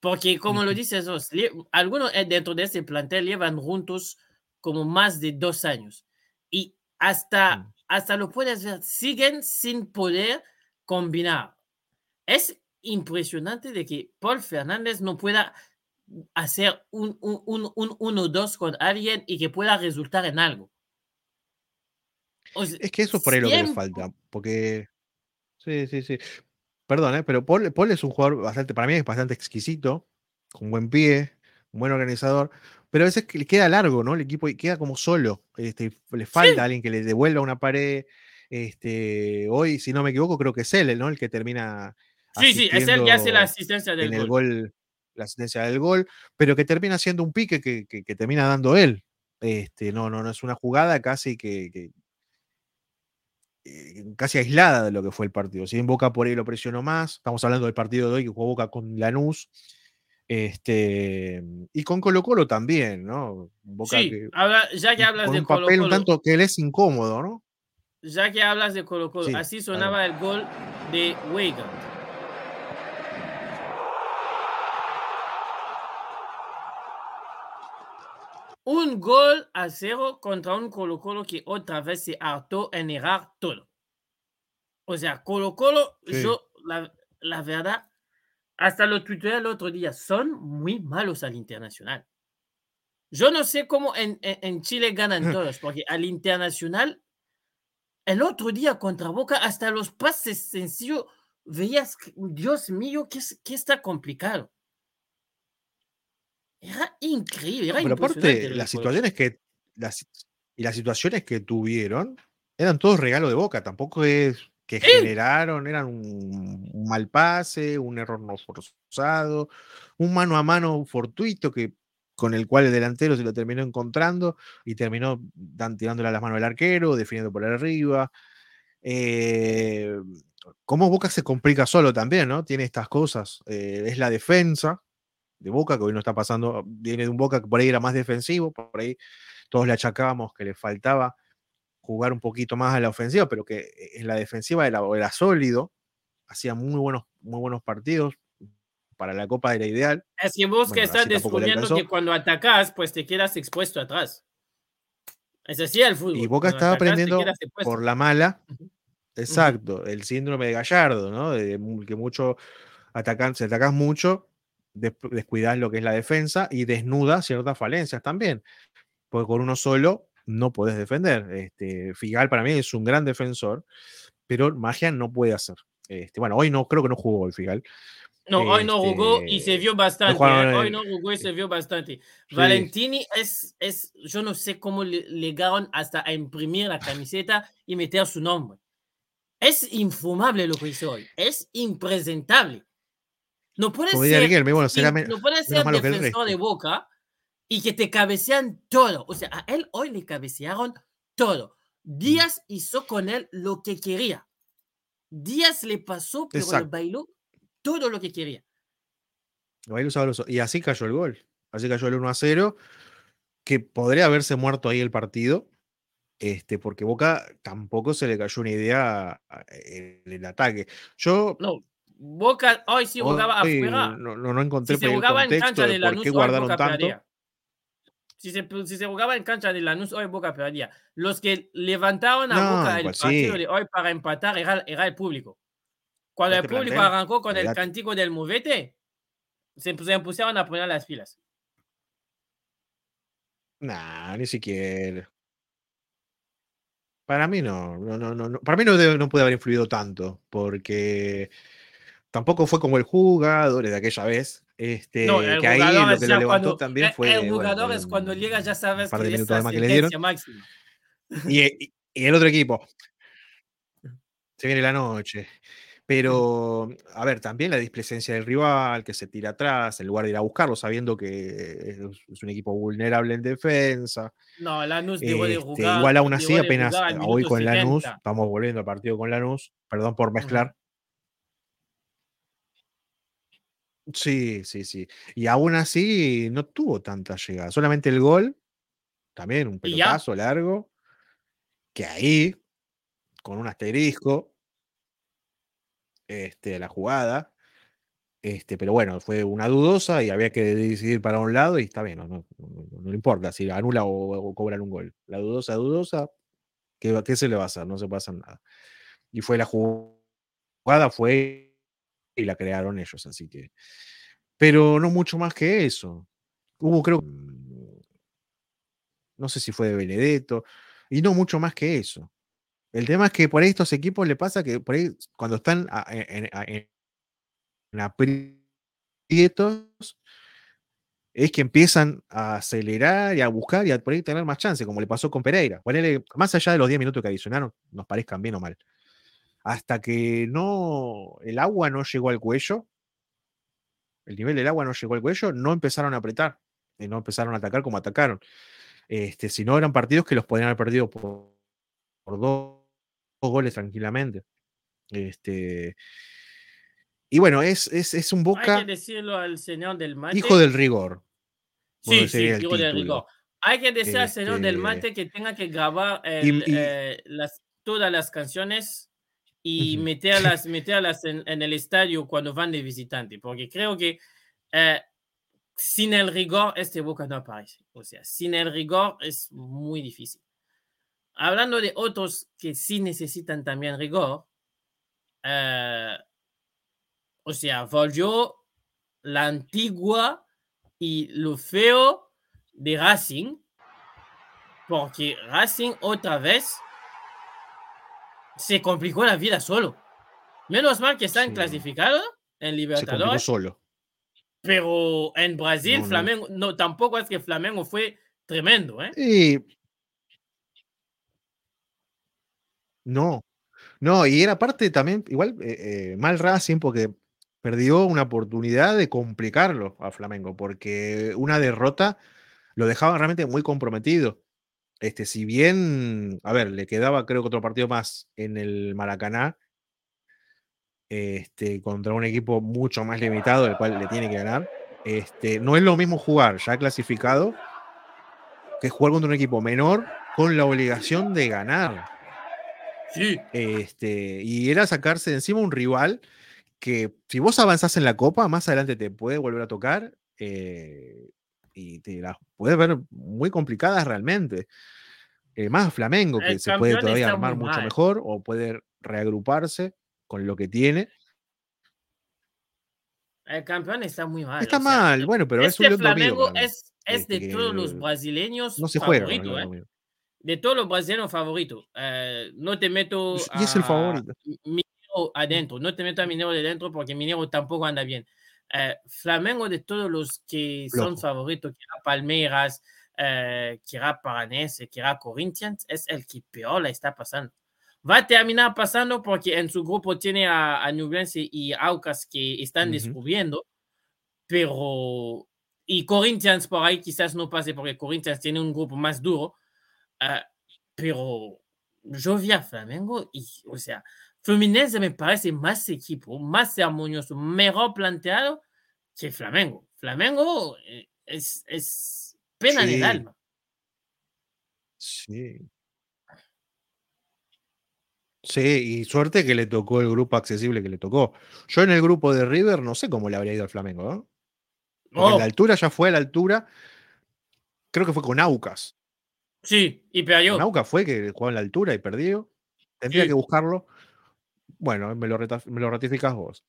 Porque, como lo Ujú. dices vos, lle- algunos eh, dentro de ese plantel llevan juntos como más de dos años. Y hasta, Mm. hasta lo puedes ver, siguen sin poder combinar. Es impresionante de que Paul Fernández no pueda hacer un 1-2 un, un, uno, dos con alguien y que pueda resultar en algo. O sea, Es que eso es por ahí lo que le falta, porque... Sí, sí, sí. Perdón, ¿eh? pero Paul, Paul es un jugador bastante, para mí es bastante exquisito, con buen pie, un buen organizador, pero a veces le queda largo, ¿no? El equipo queda como solo, este, le falta alguien que le devuelva una pared. Este, hoy, si no me equivoco, creo que es él, ¿no? El que termina Sí, sí, es él que hace la asistencia del en el gol. La asistencia del gol, pero que termina siendo un pique que, que- que termina dando él. Este, no, no, no es una jugada casi que, que- eh, casi aislada de lo que fue el partido. Si bien Boca por ahí lo presionó más, estamos hablando del partido de hoy que jugó Boca con Lanús. Este, y con Colo Colo también, ¿no? Boca Sí, que- habla- ya que hablas con de un Colo papel un Colo, tanto que él es incómodo, ¿no? ya que hablas de Colo Colo, Sí, así sonaba el gol de Weigand. Un gol a cero contra un Colo Colo que otra vez se hartó en errar todo. O sea, Colo Colo, Sí. yo, la, la verdad, hasta lo tuiteé el otro día, son muy malos al internacional. Yo no sé cómo en, en- en Chile ganan todos, porque al internacional, el otro día contra Boca, hasta los pases sencillos, veías, Dios mío, que, que está complicado. Era increíble, era Pero aparte, las situaciones que las, y las situaciones que tuvieron eran todos regalo de boca, tampoco es que generaron, eran un, un mal pase, un error no forzado, un mano a mano fortuito que con el cual el delantero se lo terminó encontrando y terminó dan, tirándole a las manos al arquero, definiendo por arriba. Eh, cómo Boca se complica solo también, ¿no? Tiene estas cosas. eh, es la defensa, de Boca, que hoy no está pasando, viene de un Boca que por ahí era más defensivo, por ahí todos le achacábamos que le faltaba jugar un poquito más a la ofensiva, pero que en la defensiva era, era sólido, hacía muy buenos, muy buenos partidos, para la Copa era ideal. Es que vos que estás descubriendo que cuando atacas, pues te quedas expuesto atrás. Es así el fútbol. Y Boca cuando estaba atacás, aprendiendo por la mala, exacto, el síndrome de Gallardo, ¿no? De que mucho atacan, si atacás mucho, des- descuidás lo que es la defensa y desnuda ciertas falencias también. Porque con uno solo no puedes defender. Este, Figal para mí es un gran defensor, pero magia no puede hacer. Este, bueno, hoy no creo que no jugó Figal. No, hoy no jugó y se Este, vio bastante. ¿eh? Hoy no jugó y se vio bastante. Sí. Valentini es, es, yo no sé cómo le llegaron hasta a imprimir la camiseta y meter su nombre. Es infumable lo que hizo hoy. Es impresentable. No puede ser, Riquelme, bueno, será no puede ser defensor de. Boca y que te cabecean todo. O sea, a él hoy le cabecearon todo. Mm. Díaz hizo con él lo que quería. Díaz le pasó, pero le Exacto. bailó todo lo que quería. Bailó sabroso. Y así cayó el gol. Así cayó el 1 a 0, que podría haberse muerto ahí el partido, este, porque Boca tampoco se le cayó una idea en el ataque. Yo No, Boca hoy sí jugaba hoy afuera. no, no- no encontré Si se ahí el jugaba en contexto cancha de de por Lanús, qué hoy guardaron Boca tanto. perdía. Si se, si se jugaba en cancha de Lanús, hoy Boca perdía. Los que levantaron a No, Boca el igual partido sí. de hoy para empatar era, era el público. Cuando el Este público arrancó con el cántico del movete, se, se pusieron a poner las pilas. Nah, ni siquiera. Para mí no, no, no, no. Para mí no, no puede haber influido tanto, porque tampoco fue como el jugador de aquella vez. Este, No, el que ahí lo que lo levantó cuando- también el- fue. El jugador es cuando llega, ya sabes que de más que le dieron. sentencia máxima. Y, y- y el otro equipo. Se viene la noche. Pero, a ver, también la displicencia del rival, que se tira atrás, en lugar de ir a buscarlo, sabiendo que es, un equipo vulnerable en defensa. No, Lanús dejó de Este, jugar. igual aún así, apenas eh, hoy con Lanús, 70. estamos volviendo al partido con Lanús, perdón por mezclar. Sí, sí, sí. Y aún así no tuvo tanta llegada. Solamente el gol, también un pelotazo largo, que ahí, con un asterisco, este, la jugada. Este, pero bueno, fue una dudosa y había que decidir para un lado y está bien, no, no, no- importa si anula o, o cobran un gol. La dudosa, dudosa, ¿qué, qué se le va a hacer? No se hacer nada. Y fue la jugada, fue y la crearon ellos, así que. Pero no mucho más que eso. Hubo, creo, mm, no sé si fue de Benedetto, y no mucho más que eso. El tema es que por ahí estos equipos le pasa que por ahí cuando están a- en, a- en- en aprietos es que empiezan a acelerar y a buscar y a por ahí tener más chance, como le pasó con Pereira. Ponele, más allá de los 10 minutos que adicionaron, nos parezcan bien o mal. Hasta que no el agua no llegó al cuello, el nivel del agua no llegó al cuello, no empezaron a apretar, y no empezaron a atacar como atacaron. Este, si no eran partidos que los podían haber perdido por, por dos, dos goles tranquilamente. Este, y bueno, es, es, es un Hay Boca que decirlo al señor del mate. hijo del rigor. Sí, sí, hijo del rigor. Hay que decir al señor del Este- mate que tenga que grabar el, Y- y- eh, las, todas las canciones y meterlas, meterlas en, en el estadio cuando van de visitante, porque creo que eh, sin el rigor este Boca no aparece. O sea, sin el rigor es muy difícil. Hablando de otros que sí necesitan también rigor, eh, o sea, volvió la antigua y lo feo de Racing, porque Racing otra vez se complicó la vida solo. Menos mal que están Sí. clasificados en Se Libertadores, solo. pero en Brasil, No. Flamengo, no, tampoco es que Flamengo fue tremendo, ¿eh? Y no, no, y era parte también, igual, eh, eh, mal Racing, porque perdió una oportunidad de complicarlo a Flamengo, porque una derrota lo dejaba realmente muy comprometido. Este, si bien, a ver, le quedaba creo que otro partido más en el Maracaná, este, contra un equipo mucho más limitado, el cual le tiene que ganar. Este, no es lo mismo jugar ya clasificado que jugar contra un equipo menor con la obligación de ganar. Sí, Este, y era sacarse de encima un rival que si vos avanzás en la copa, más adelante te puede volver a tocar eh, y te las puedes ver muy complicadas realmente. Eh, más Flamengo, que El se puede todavía armar mucho mal. mejor o puede reagruparse con lo que tiene. el campeón está muy mal. Está o sea, mal, bueno, pero es este un león dormido Flamengo mí. es, es de Este, todos los brasileños No se favorito, ¿eh? de todos los brasileños favoritos. Eh, no te meto Y es el a favorito. Minero adentro, no te meto a Minero de dentro porque Minero tampoco anda bien. Eh, Flamengo de todos los que son Flojo. favoritos, que era Palmeiras, eh, que era Paranense, que era Corinthians, es el que peor la está pasando. Va a terminar pasando porque en su grupo tiene a, a Nublense y Aucas que están Ujú. descubriendo, pero y Corinthians por ahí quizás no pase porque Corinthians tiene un grupo más duro, ah, pero yo vi a Flamengo y, o sea, Fluminense me parece más equipo, más armonioso, mejor planteado que Flamengo. Flamengo eh, es, es pena en el Sí. alma. Sí. Sí, y suerte que le tocó el grupo accesible que le tocó. Yo en el grupo de River no sé cómo le habría ido al Flamengo, ¿no? Porque Oh, la altura ya fue a la altura. Creo que fue con Aucas. sí, y perdió. Con Aucas fue que jugó en la altura y perdió. Tendría Sí. que buscarlo. Bueno, me lo, me ratificas vos.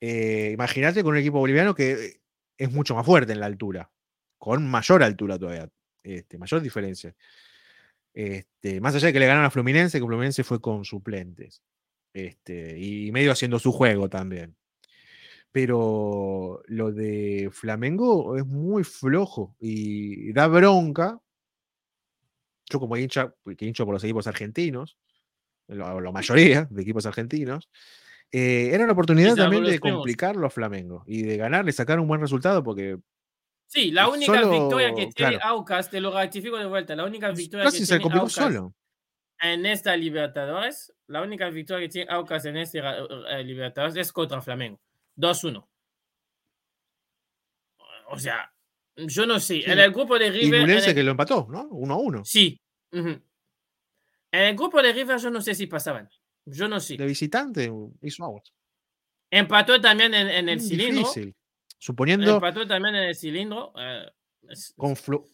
Eh, Imagínate con un equipo boliviano que es mucho más fuerte en la altura. Con mayor altura todavía. Este, mayor diferencia. Este, más allá de que le ganaron a Fluminense, que Fluminense fue con suplentes. Este, y medio haciendo su juego también. Pero lo de Flamengo es muy flojo y da bronca. Yo como hincha, que hincho por los equipos argentinos, la, la mayoría de equipos argentinos, eh, era una oportunidad también de complicarlo a Flamengo y de ganarle, sacar un buen resultado porque Sí, la única Solo- victoria que tiene claro. Aucas, te lo ratifico de vuelta, la única victoria casi que se tiene complicó Aucas solo. en esta Libertadores, la única victoria que tiene Aucas en este eh, Libertadores es contra Flamengo. 2-1. o sea, yo no sé. Sí. En el grupo de Y River. Ñublense el- que lo empató, ¿no? 1 a 1. Sí. En el grupo de River yo no sé si pasaban. Yo no sé. De visitante hizo agua. Empató también en, en el Mm, cilindro. Difícil. Suponiendo Empató también en el cilindro. eh, con Flo-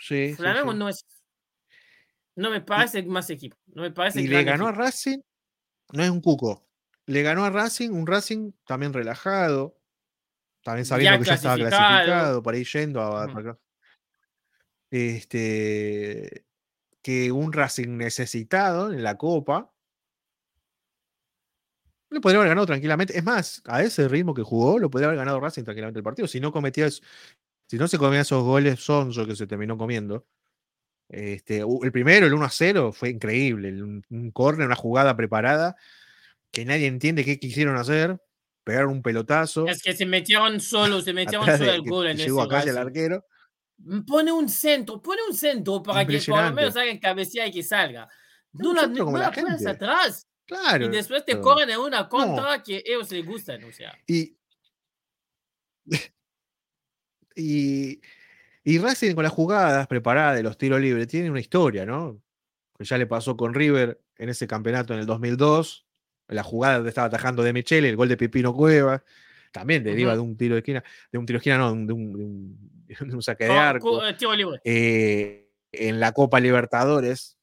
Sí, sí, Flamengo sí. no es. No me parece más equipo. No me parece Y le ganó a. Racing, no es un cuco. Le ganó a Racing, un Racing también relajado, también sabiendo Ya que ya estaba clasificado. para ir yendo a. Este. Que un Racing necesitado en la Copa. Le podría haber ganado tranquilamente. Es más, a ese ritmo que jugó, lo podría haber ganado Racing tranquilamente el partido. Si no cometía si no se comía esos goles sonso que se terminó comiendo. Este, el primero, el 1 a 0, fue increíble. Un, un córner, una jugada preparada que nadie entiende qué quisieron hacer. Pegaron un pelotazo. Es que se metieron solo, se metieron solo el gol en llegó ese a calle el arquero. Pone un centro, pone un centro para que por lo menos hagan cabecea y que salga. No la, no como la la pones atrás. Claro. Y después te corren en una contra que ellos les gustan, o sea. Y, y, y Racing con las jugadas preparadas de los tiros libres tiene una historia, ¿no? Que ya le pasó con River en ese campeonato en el 2002. La jugada donde estaba atajando de Michele, el gol de Pipino Cuevas. También deriva de un tiro de esquina, de un tiro de esquina, no, de un, de un- de un- saque de Co- arco. co- eh. Eh, en la Copa Libertadores.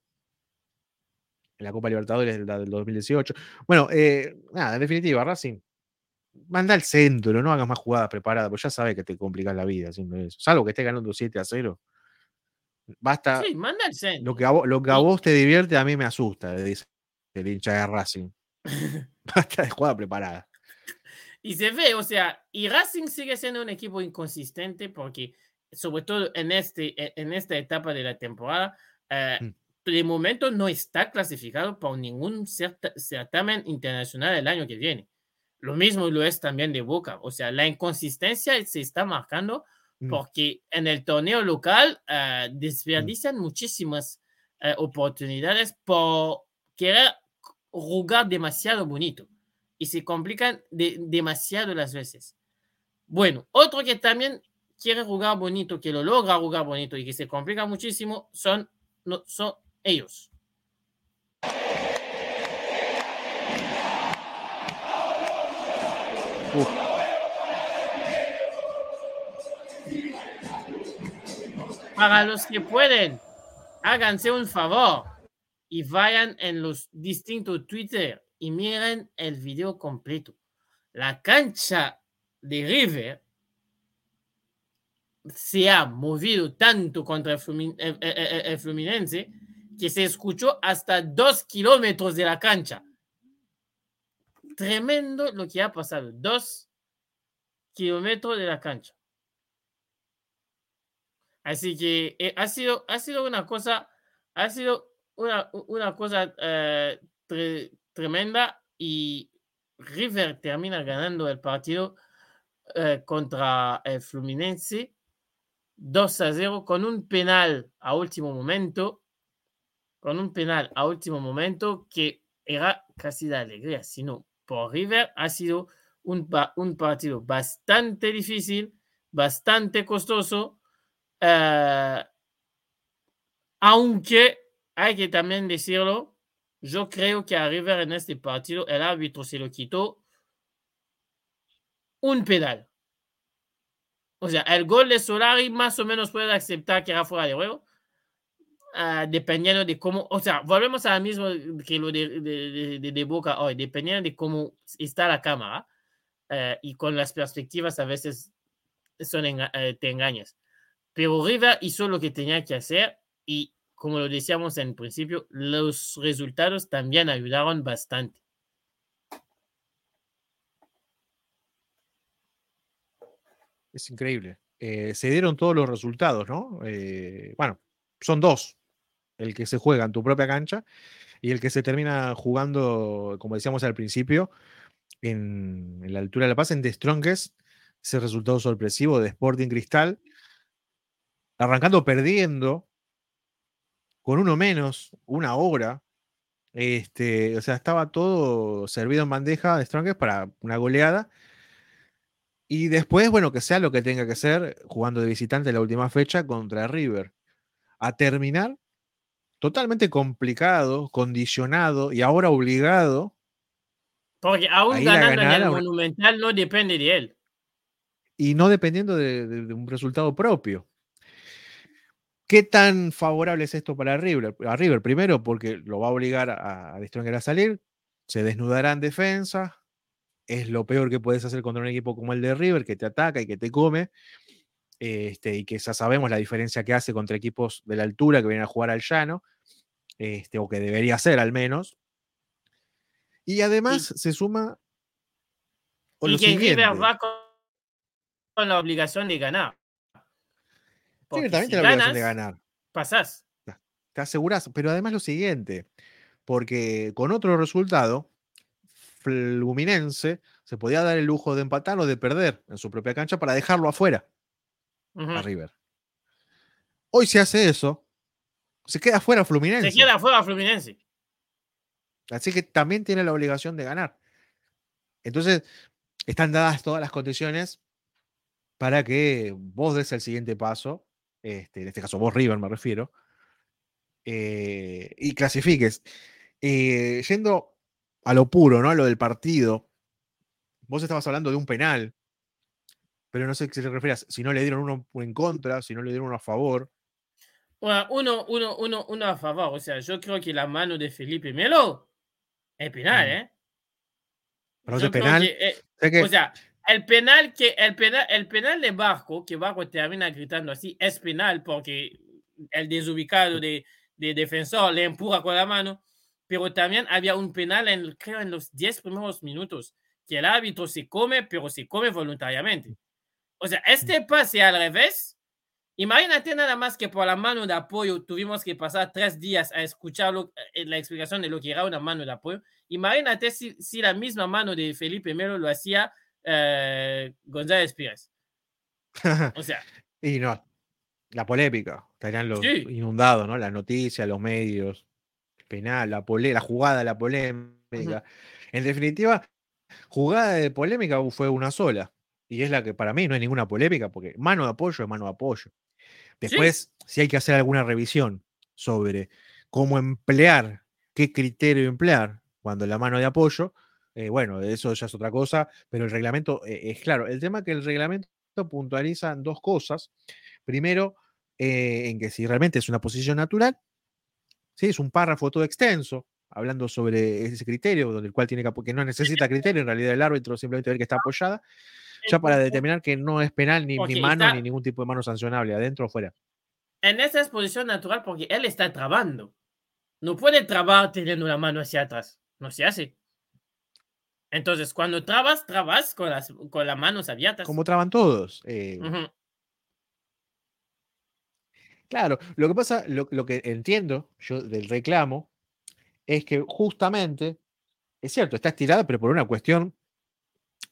En la Copa Libertadores la del 2018. Bueno, eh, nada, en definitiva, Racing, manda al centro, no hagas más jugadas preparadas, porque ya sabes que te complicas la vida haciendo eso. Salvo que estés ganando 7 a 0. Basta. Sí, manda al centro. Lo que, a vos, lo que a vos te divierte, a mí me asusta, dice el hincha de Racing. Basta de jugada preparada. Y se ve, o sea, y Racing sigue siendo un equipo inconsistente porque, sobre todo en, este, e- en esta etapa de la temporada, eh, Mm. de momento no está clasificado por ningún certa- certamen internacional el año que viene. Lo mismo lo es también de Boca. O sea, la inconsistencia se está marcando Mm. porque en el torneo local eh, desperdician muchísimas eh, oportunidades por querer jugar demasiado bonito y se complican de- demasiado las veces. Bueno, otro que también quiere jugar bonito, que lo logra jugar bonito y que se complica muchísimo, son, no, son ellos. Uf, Para los que pueden, háganse un favor y vayan en los distintos Twitter y miren el video completo. La cancha de River se ha movido tanto contra el, Flumin- el- el- el- el Fluminense que se escuchó hasta dos kilómetros de la cancha. Tremendo lo que ha pasado. Dos kilómetros de la cancha. Así que eh, ha, sido, ha sido una cosa, ha sido una, una cosa eh, tremenda y River termina ganando el partido eh, contra el Fluminense 2 a 0 con un penal a último momento, con un penal a último momento que era casi de alegría, sino por River ha sido un, un partido bastante difícil, bastante costoso, eh, aunque hay que también decirlo, yo creo que a River en este partido el árbitro se lo quitó un penal. O sea, el gol de Solari más o menos puede aceptar que era fuera de juego, ah, dependiendo de cómo, o sea, volvemos a lo mismo que lo de, de- de- de- Boca hoy, dependiendo de cómo está la cámara eh, y con las perspectivas a veces son eh, te engañas. Pero River hizo lo que tenía que hacer y, como lo decíamos en principio, los resultados también ayudaron bastante. es increíble. Eh, se dieron todos los resultados, ¿no? Eh, bueno, son dos. El que se juega en tu propia cancha y el que se termina jugando, como decíamos al principio, en, en la altura de La Paz, en The Strongest, ese resultado sorpresivo de Sporting Cristal, arrancando perdiendo, con uno menos, una hora. Este, o sea, estaba todo servido en bandeja de Strongest para una goleada. Y después, bueno, que sea lo que tenga que ser, jugando de visitante la última fecha contra River. A terminar totalmente complicado, condicionado y ahora obligado. Porque aún ganando en el Monumental no depende de él. Y no dependiendo de, un resultado propio. ¿Qué tan favorable es esto para River? A River, primero, porque lo va a obligar a, a a salir, se desnudará en defensa, es lo peor que puedes hacer contra un equipo como el de River, que te ataca y que te come, este, y que ya sabemos la diferencia que hace contra equipos de la altura que vienen a jugar al llano, este, o que debería ser al menos. Y además se suma. y que River va con, la obligación de ganar. Porque también tiene la obligación de ganar. Pasás. Te aseguras, pero además lo siguiente, porque con otro resultado, Fluminense se podía dar el lujo de empatar o de perder en su propia cancha para dejarlo afuera a River. Hoy se hace eso, se queda fuera Fluminense. Se queda fuera Fluminense. Así que también tiene la obligación de ganar. Entonces, están dadas todas las condiciones para que vos des el siguiente paso, este, en este caso vos River me refiero, eh, y clasifiques. Eh, yendo a lo puro, ¿no? A lo del partido. Vos estabas hablando de un penal, pero no sé qué se refieras. Si no le dieron uno en contra, si no le dieron uno a favor. Bueno, uno, uno, uno, uno a favor. O sea, yo creo que la mano de Felipe Melo es penal, mm. ¿eh? Pero es penal. Eh, o sea, el penal que el penal, el penal de Barco, que Barco termina gritando así, es penal porque el desubicado de, de defensor le empuja con la mano pero también había un penal, en, creo, en los 10 primeros minutos, que el árbitro se come, pero se come voluntariamente. O sea, este pase al revés, imagínate nada más que por la mano de apoyo tuvimos que pasar tres días a escuchar eh, la explicación de lo que era una mano de apoyo. Imagínate si, si la misma mano de Felipe Melo lo hacía eh, González Pérez. O sea. y no, la polémica, estarían los inundados, ¿no? Las noticias, los medios penal, la, la jugada, la polémica. En definitiva, jugada de polémica fue una sola. Y es la que para mí no es ninguna polémica, porque mano de apoyo es mano de apoyo. Después, si hay que hacer alguna revisión sobre cómo emplear, qué criterio emplear cuando la mano de apoyo, eh, bueno, eso ya es otra cosa, pero el reglamento eh, es claro. El tema es que el reglamento puntualiza dos cosas. Primero, eh, en que si realmente es una posición natural ¿sí? Es un párrafo todo extenso, hablando sobre ese criterio, donde el cual tiene que, no necesita criterio, en realidad el árbitro simplemente ve que está apoyada, ya para determinar que no es penal ni, ni mano ni ningún tipo de mano sancionable, adentro o fuera. En esa exposición natural porque él está trabando. No puede trabar teniendo la mano hacia atrás. No se hace. Entonces, cuando trabas, trabas con las, con las manos abiertas. Como traban todos. Eh, Claro, lo que pasa, lo, que entiendo yo del reclamo es que justamente, es cierto, está estirada, pero por una cuestión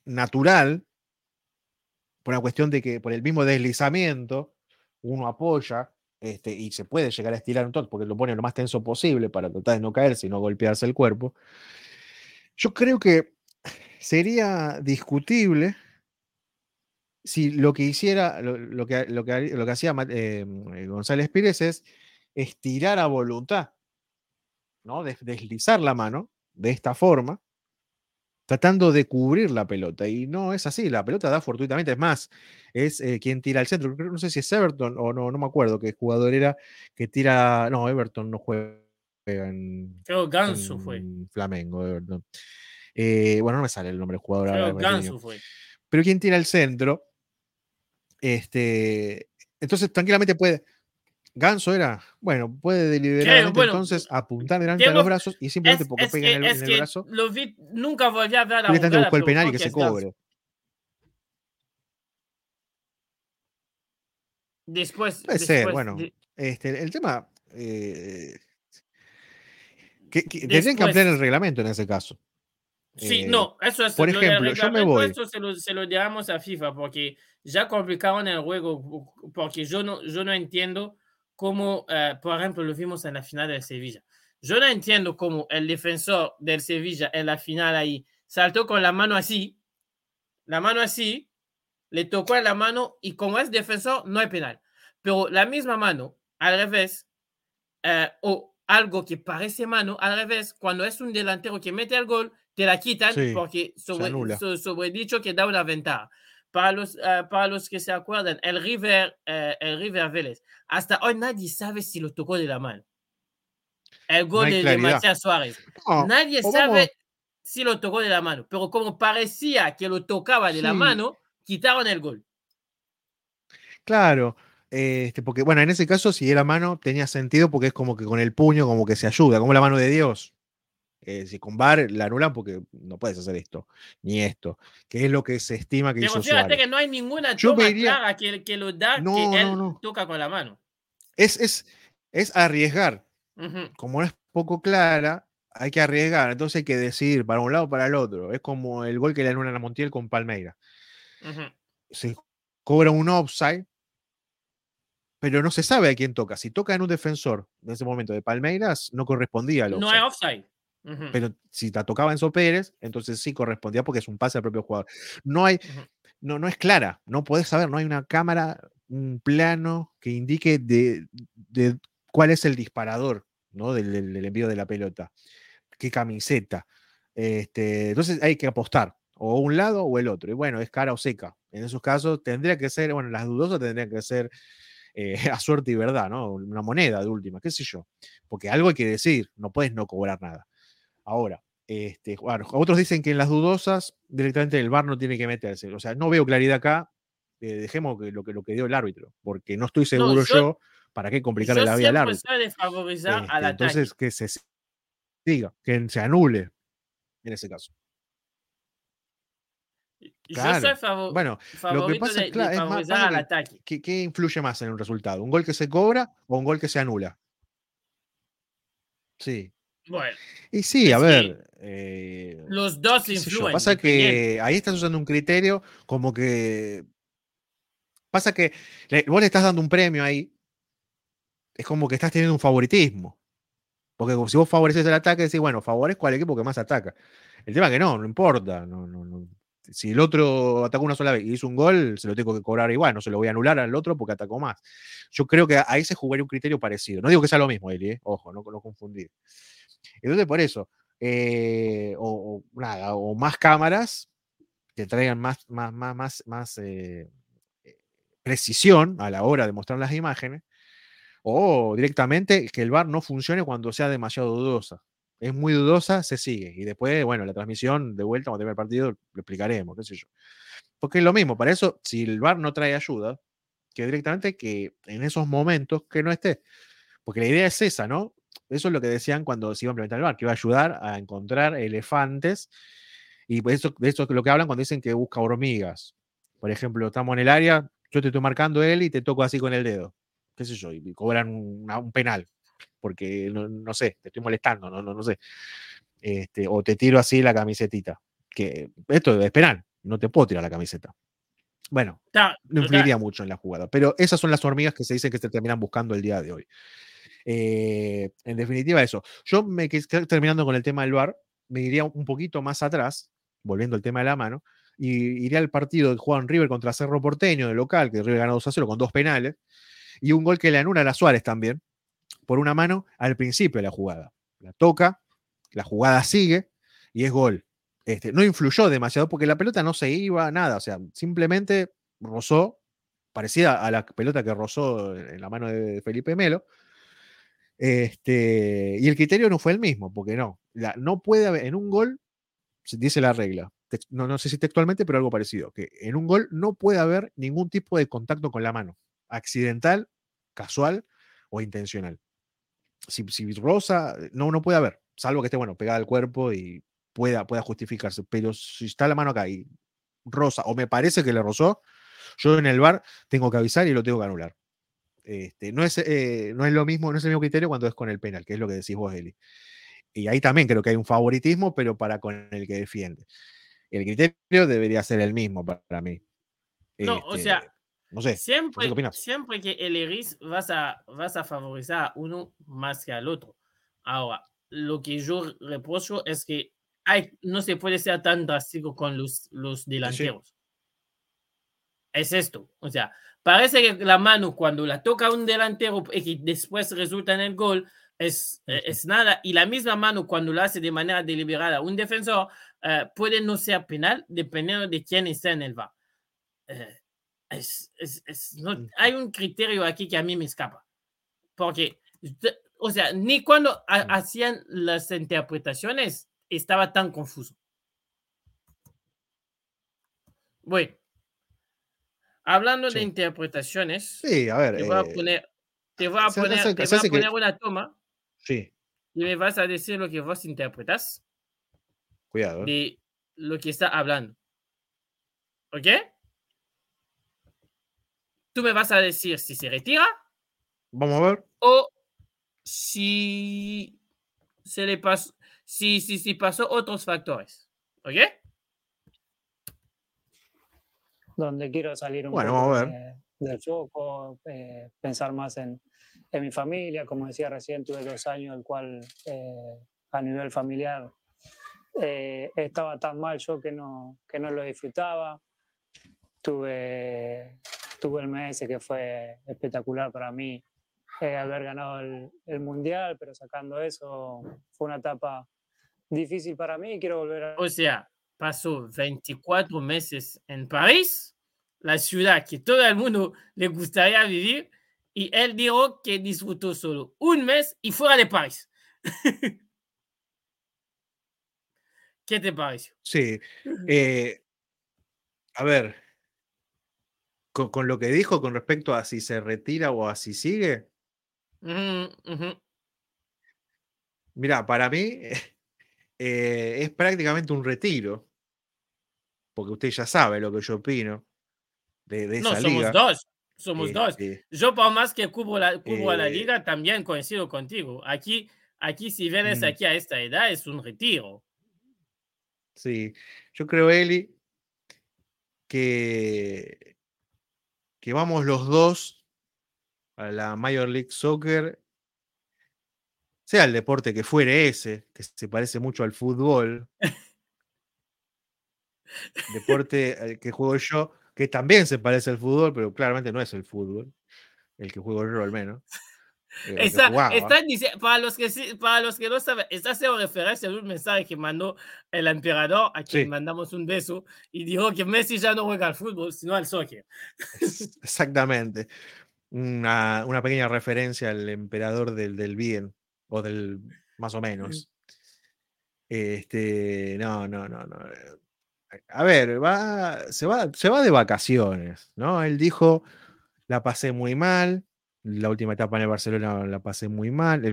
natural, por una cuestión de que por el mismo deslizamiento uno apoya este, y se puede llegar a estirar un toque porque lo pone lo más tenso posible para tratar de no caerse y no golpearse el cuerpo. Yo creo que sería discutible si lo que hiciera, lo, que, lo, que, lo que hacía eh, eh, González Pérez es estirar a voluntad, ¿no? deslizar la mano de esta forma, tratando de cubrir la pelota. Y no es así, la pelota da fortuitamente. Es más, es eh, quien tira al centro. No sé si es Everton o no, no me acuerdo qué jugador era que tira. No, Everton no juega en. Creo Gansu fue. Flamengo, Everton. Bueno, no me sale el nombre del jugador. Creo Gansu fue. Pero quien tira al centro este, entonces, tranquilamente puede. Ganso era, bueno, puede deliberadamente entonces apuntar delante de los brazos y simplemente porque pega en, el, brazo. Lo vi, nunca volví a ver a la el penal y que se cobre. Después. Puede ser, bueno. Este, el tema. Eh, que, que tendrían que ampliar el reglamento en ese caso. Sí, eh, no, eso es. Por ejemplo, yo me voy. Eso se lo, se lo llevamos a FIFA porque ya complicaron el juego, porque yo no, yo no entiendo cómo, eh, por ejemplo, lo vimos en la final del Sevilla. Yo no entiendo cómo el defensor del Sevilla en la final ahí saltó con la mano así, la mano así, le tocó en la mano y como es defensor, no hay penal. Pero la misma mano, al revés, eh, o algo que parece mano, al revés, cuando es un delantero que mete el gol, te la quitan porque sobre, dicho que da una ventaja. Para los, eh, para los que se acuerdan, el River, eh, el River Vélez, hasta hoy nadie sabe si lo tocó de la mano. El gol de, Matías Suárez. nadie sabe si lo tocó de la mano, pero como parecía que lo tocaba de la mano, quitaron el gol. Claro, este, porque bueno, en ese caso, si era mano, tenía sentido porque es como que con el puño, como que se ayuda, como la mano de Dios. Eh, si con VAR la anulan porque no puedes hacer esto, ni esto, que es lo que se estima que Pero hizo que no hay ninguna toma clara que, que, lo da que él toca con la mano. Es, es, es arriesgar. Como es poco clara, hay que arriesgar. Entonces hay que decidir para un lado o para el otro. Es como el gol que le anulan a Montiel con Palmeira. Se cobra un offside pero no se sabe a quién toca. Si toca en un defensor en ese momento de Palmeiras, no correspondía al offside. No hay offside. Pero si la tocaba Enzo Pérez, entonces sí correspondía porque es un pase al propio jugador. No hay, no, no es clara, no podés saber, no hay una cámara, un plano que indique de, cuál es el disparador ¿no? Del, envío de la pelota, qué camiseta. Este, entonces hay que apostar, o un lado o el otro. Y bueno, es cara o seca. En esos casos tendría que ser, bueno, las dudosas tendrían que ser eh, a suerte y verdad, ¿no? Una moneda de última, qué sé yo. Porque algo hay que decir, no puedes no cobrar nada. Ahora, este, bueno, otros dicen que en las dudosas directamente el VAR no tiene que meterse. O sea, no veo claridad acá. Eh, dejemos que lo, que lo que dio el árbitro, porque no estoy seguro yo, para qué complicarle la vida al árbitro. Este, entonces, que se diga, que se anule en ese caso. Claro. bueno, lo que pasa es, más, ¿qué, influye más en un resultado? ¿Un gol que se cobra o un gol que se anula? Sí. Bueno. Y sí, a ver. Eh, los dos influyen. Pasa que ahí estás usando un criterio como que. Pasa que vos le estás dando un premio ahí. Es como que estás teniendo un favoritismo. Porque si vos favoreces el ataque, decís, bueno, favorezco al equipo que más ataca. El tema es que no, no importa. No, no, no, si el otro atacó una sola vez y hizo un gol, se lo tengo que cobrar igual, no se lo voy a anular al otro porque atacó más. Yo creo que ahí se jugaría un criterio parecido. No digo que sea lo mismo, Eli, ¿eh? ojo, no, no confundir. Entonces, por eso, eh, o, nada, o más cámaras que traigan más, más, más, más, más eh, precisión a la hora de mostrar las imágenes, o directamente que el VAR no funcione cuando sea demasiado dudosa es muy dudosa, se sigue. Y después, bueno, la transmisión de vuelta cuando termine el partido lo explicaremos, qué sé yo. Porque es lo mismo, para eso, si el VAR no trae ayuda, que directamente que en esos momentos que no esté. Porque la idea es esa, ¿no? Eso es lo que decían cuando se iba a implementar el VAR, que iba a ayudar a encontrar elefantes. Y pues eso, de eso es lo que hablan cuando dicen que busca hormigas. Por ejemplo, estamos en el área, yo te estoy marcando él y te toco así con el dedo. ¿Qué sé yo? Y cobran un penal porque no, sé, te estoy molestando, no, no, no sé. Este, o te tiro así la camisetita. Que esto es penal, no te puedo tirar la camiseta. Bueno, no influiría mucho en la jugada, pero esas son las hormigas que se dicen que se terminan buscando el día de hoy. Eh, en definitiva, eso. Yo me terminando con el tema del VAR, me iría un poquito más atrás, volviendo al tema de la mano, y iría al partido de Juan River contra Cerro Porteño de local, que River ganó 2 a 0 con dos penales, y un gol que le anula a Suárez también, por una mano al principio de la jugada. La toca, la jugada sigue y es gol. Este, no influyó demasiado porque la pelota no se iba, nada, o sea, simplemente rozó, parecida a la pelota que rozó en la mano de Felipe Melo. Este, y el criterio no fue el mismo, porque no, no puede haber, en un gol, dice la regla, no, no sé si textualmente, pero algo parecido, que en un gol no puede haber ningún tipo de contacto con la mano, accidental, casual o intencional si, Rosa, no, no puede haber, salvo que esté, bueno, pegada al cuerpo y pueda, pueda justificarse. Pero si está la mano acá y Rosa, o me parece que le rozó, yo en el bar tengo que avisar y lo tengo que anular. Este, no, es, eh, no es lo mismo, no es el mismo criterio cuando es con el penal, que es lo que decís vos, Eli. Y ahí también creo que hay un favoritismo, pero para con el que defiende. El criterio debería ser el mismo para mí. No, o sea, este, no sé. Siempre, siempre que elegís vas a, vas a favorecer a uno más que al otro. Ahora, lo que yo reprocho es que hay, no se puede ser tan drástico con los, los delanteros. es esto. O sea, parece que la mano cuando la toca un delantero y que después resulta en el gol es, eh, es nada. Y la misma mano cuando lo hace de manera deliberada un defensor eh, puede no ser penal dependiendo de quién está en el VAR. Eh, es, es, es, no, hay un criterio aquí que a mí me escapa. Porque, o sea, ni cuando hacían las interpretaciones estaba tan confuso. Bueno, hablando de interpretaciones, sí, a ver, te voy a eh, poner, te voy a poner, hace- te voy a que- poner una toma sí, y me vas a decir lo que vos interpretas cuidado. de lo que está hablando. ¿Ok? Tú me vas a decir si se retira Vamos a ver. o si se le pasó, si, si, si pasó otros factores. ¿Ok? Donde quiero salir un Bueno, poco del foco, eh, pensar más en, en mi familia. Como decía recién, tuve dos años, el cual eh, a nivel familiar eh, estaba tan mal yo que no, que no lo disfrutaba. Tuve, tuve el mes que fue espectacular para mí eh, haber ganado el, el mundial, pero sacando eso fue una etapa difícil para mí y quiero volver a... O sea, pasó 24 meses en París, la ciudad que todo el mundo le gustaría vivir, y él dijo que disfrutó solo un mes y fuera de París. ¿Qué te pareció? Sí. eh, a ver, con, con lo que dijo con respecto a si se retira o a si sigue, Ujú, ujú. mira, para mí eh, es prácticamente un retiro. Porque usted ya sabe lo que yo opino de, de No, esa somos liga. dos. Somos dos. Este, Yo, por más que cubro, la, cubro a la Eh, liga, también coincido contigo. Aquí, aquí si vienes Mm. aquí a esta edad, es un retiro. Sí, yo creo, Eli, que, que vamos los dos a la Major League Soccer, sea el deporte que fuere ese, que se parece mucho al fútbol, deporte al que juego yo, que también se parece al fútbol, pero claramente no es el fútbol, el que juego yo al menos. eh, Está, está para, los que, para los que no saben, está haciendo referencia a un mensaje que mandó el emperador, a quien Sí. mandamos un beso, y dijo que Messi ya no juega al fútbol, sino al soccer. Ex- Exactamente. Una, una pequeña referencia al emperador del, del bien, o del más o menos. Este, no, no, no, no. eh, A ver, va, se va, se va de vacaciones, ¿no? Él dijo, la pasé muy mal, la última etapa en el Barcelona la pasé muy mal,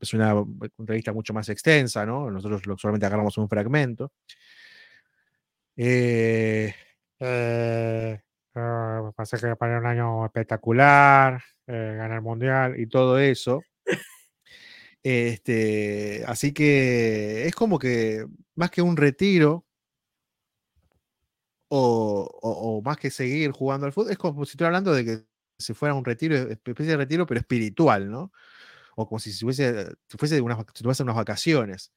es una entrevista mucho más extensa, ¿no? Nosotros solamente agarramos un fragmento. Eh, eh, ah, pasé que para un año espectacular, eh, ganar el mundial y todo eso. Este, así que es como que más que un retiro o, o- más que seguir jugando al fútbol, es como si estuviera hablando de que si fuera un retiro, especie de retiro, pero espiritual, ¿no? O como si se fuese, si unas, si tuviese unas vacaciones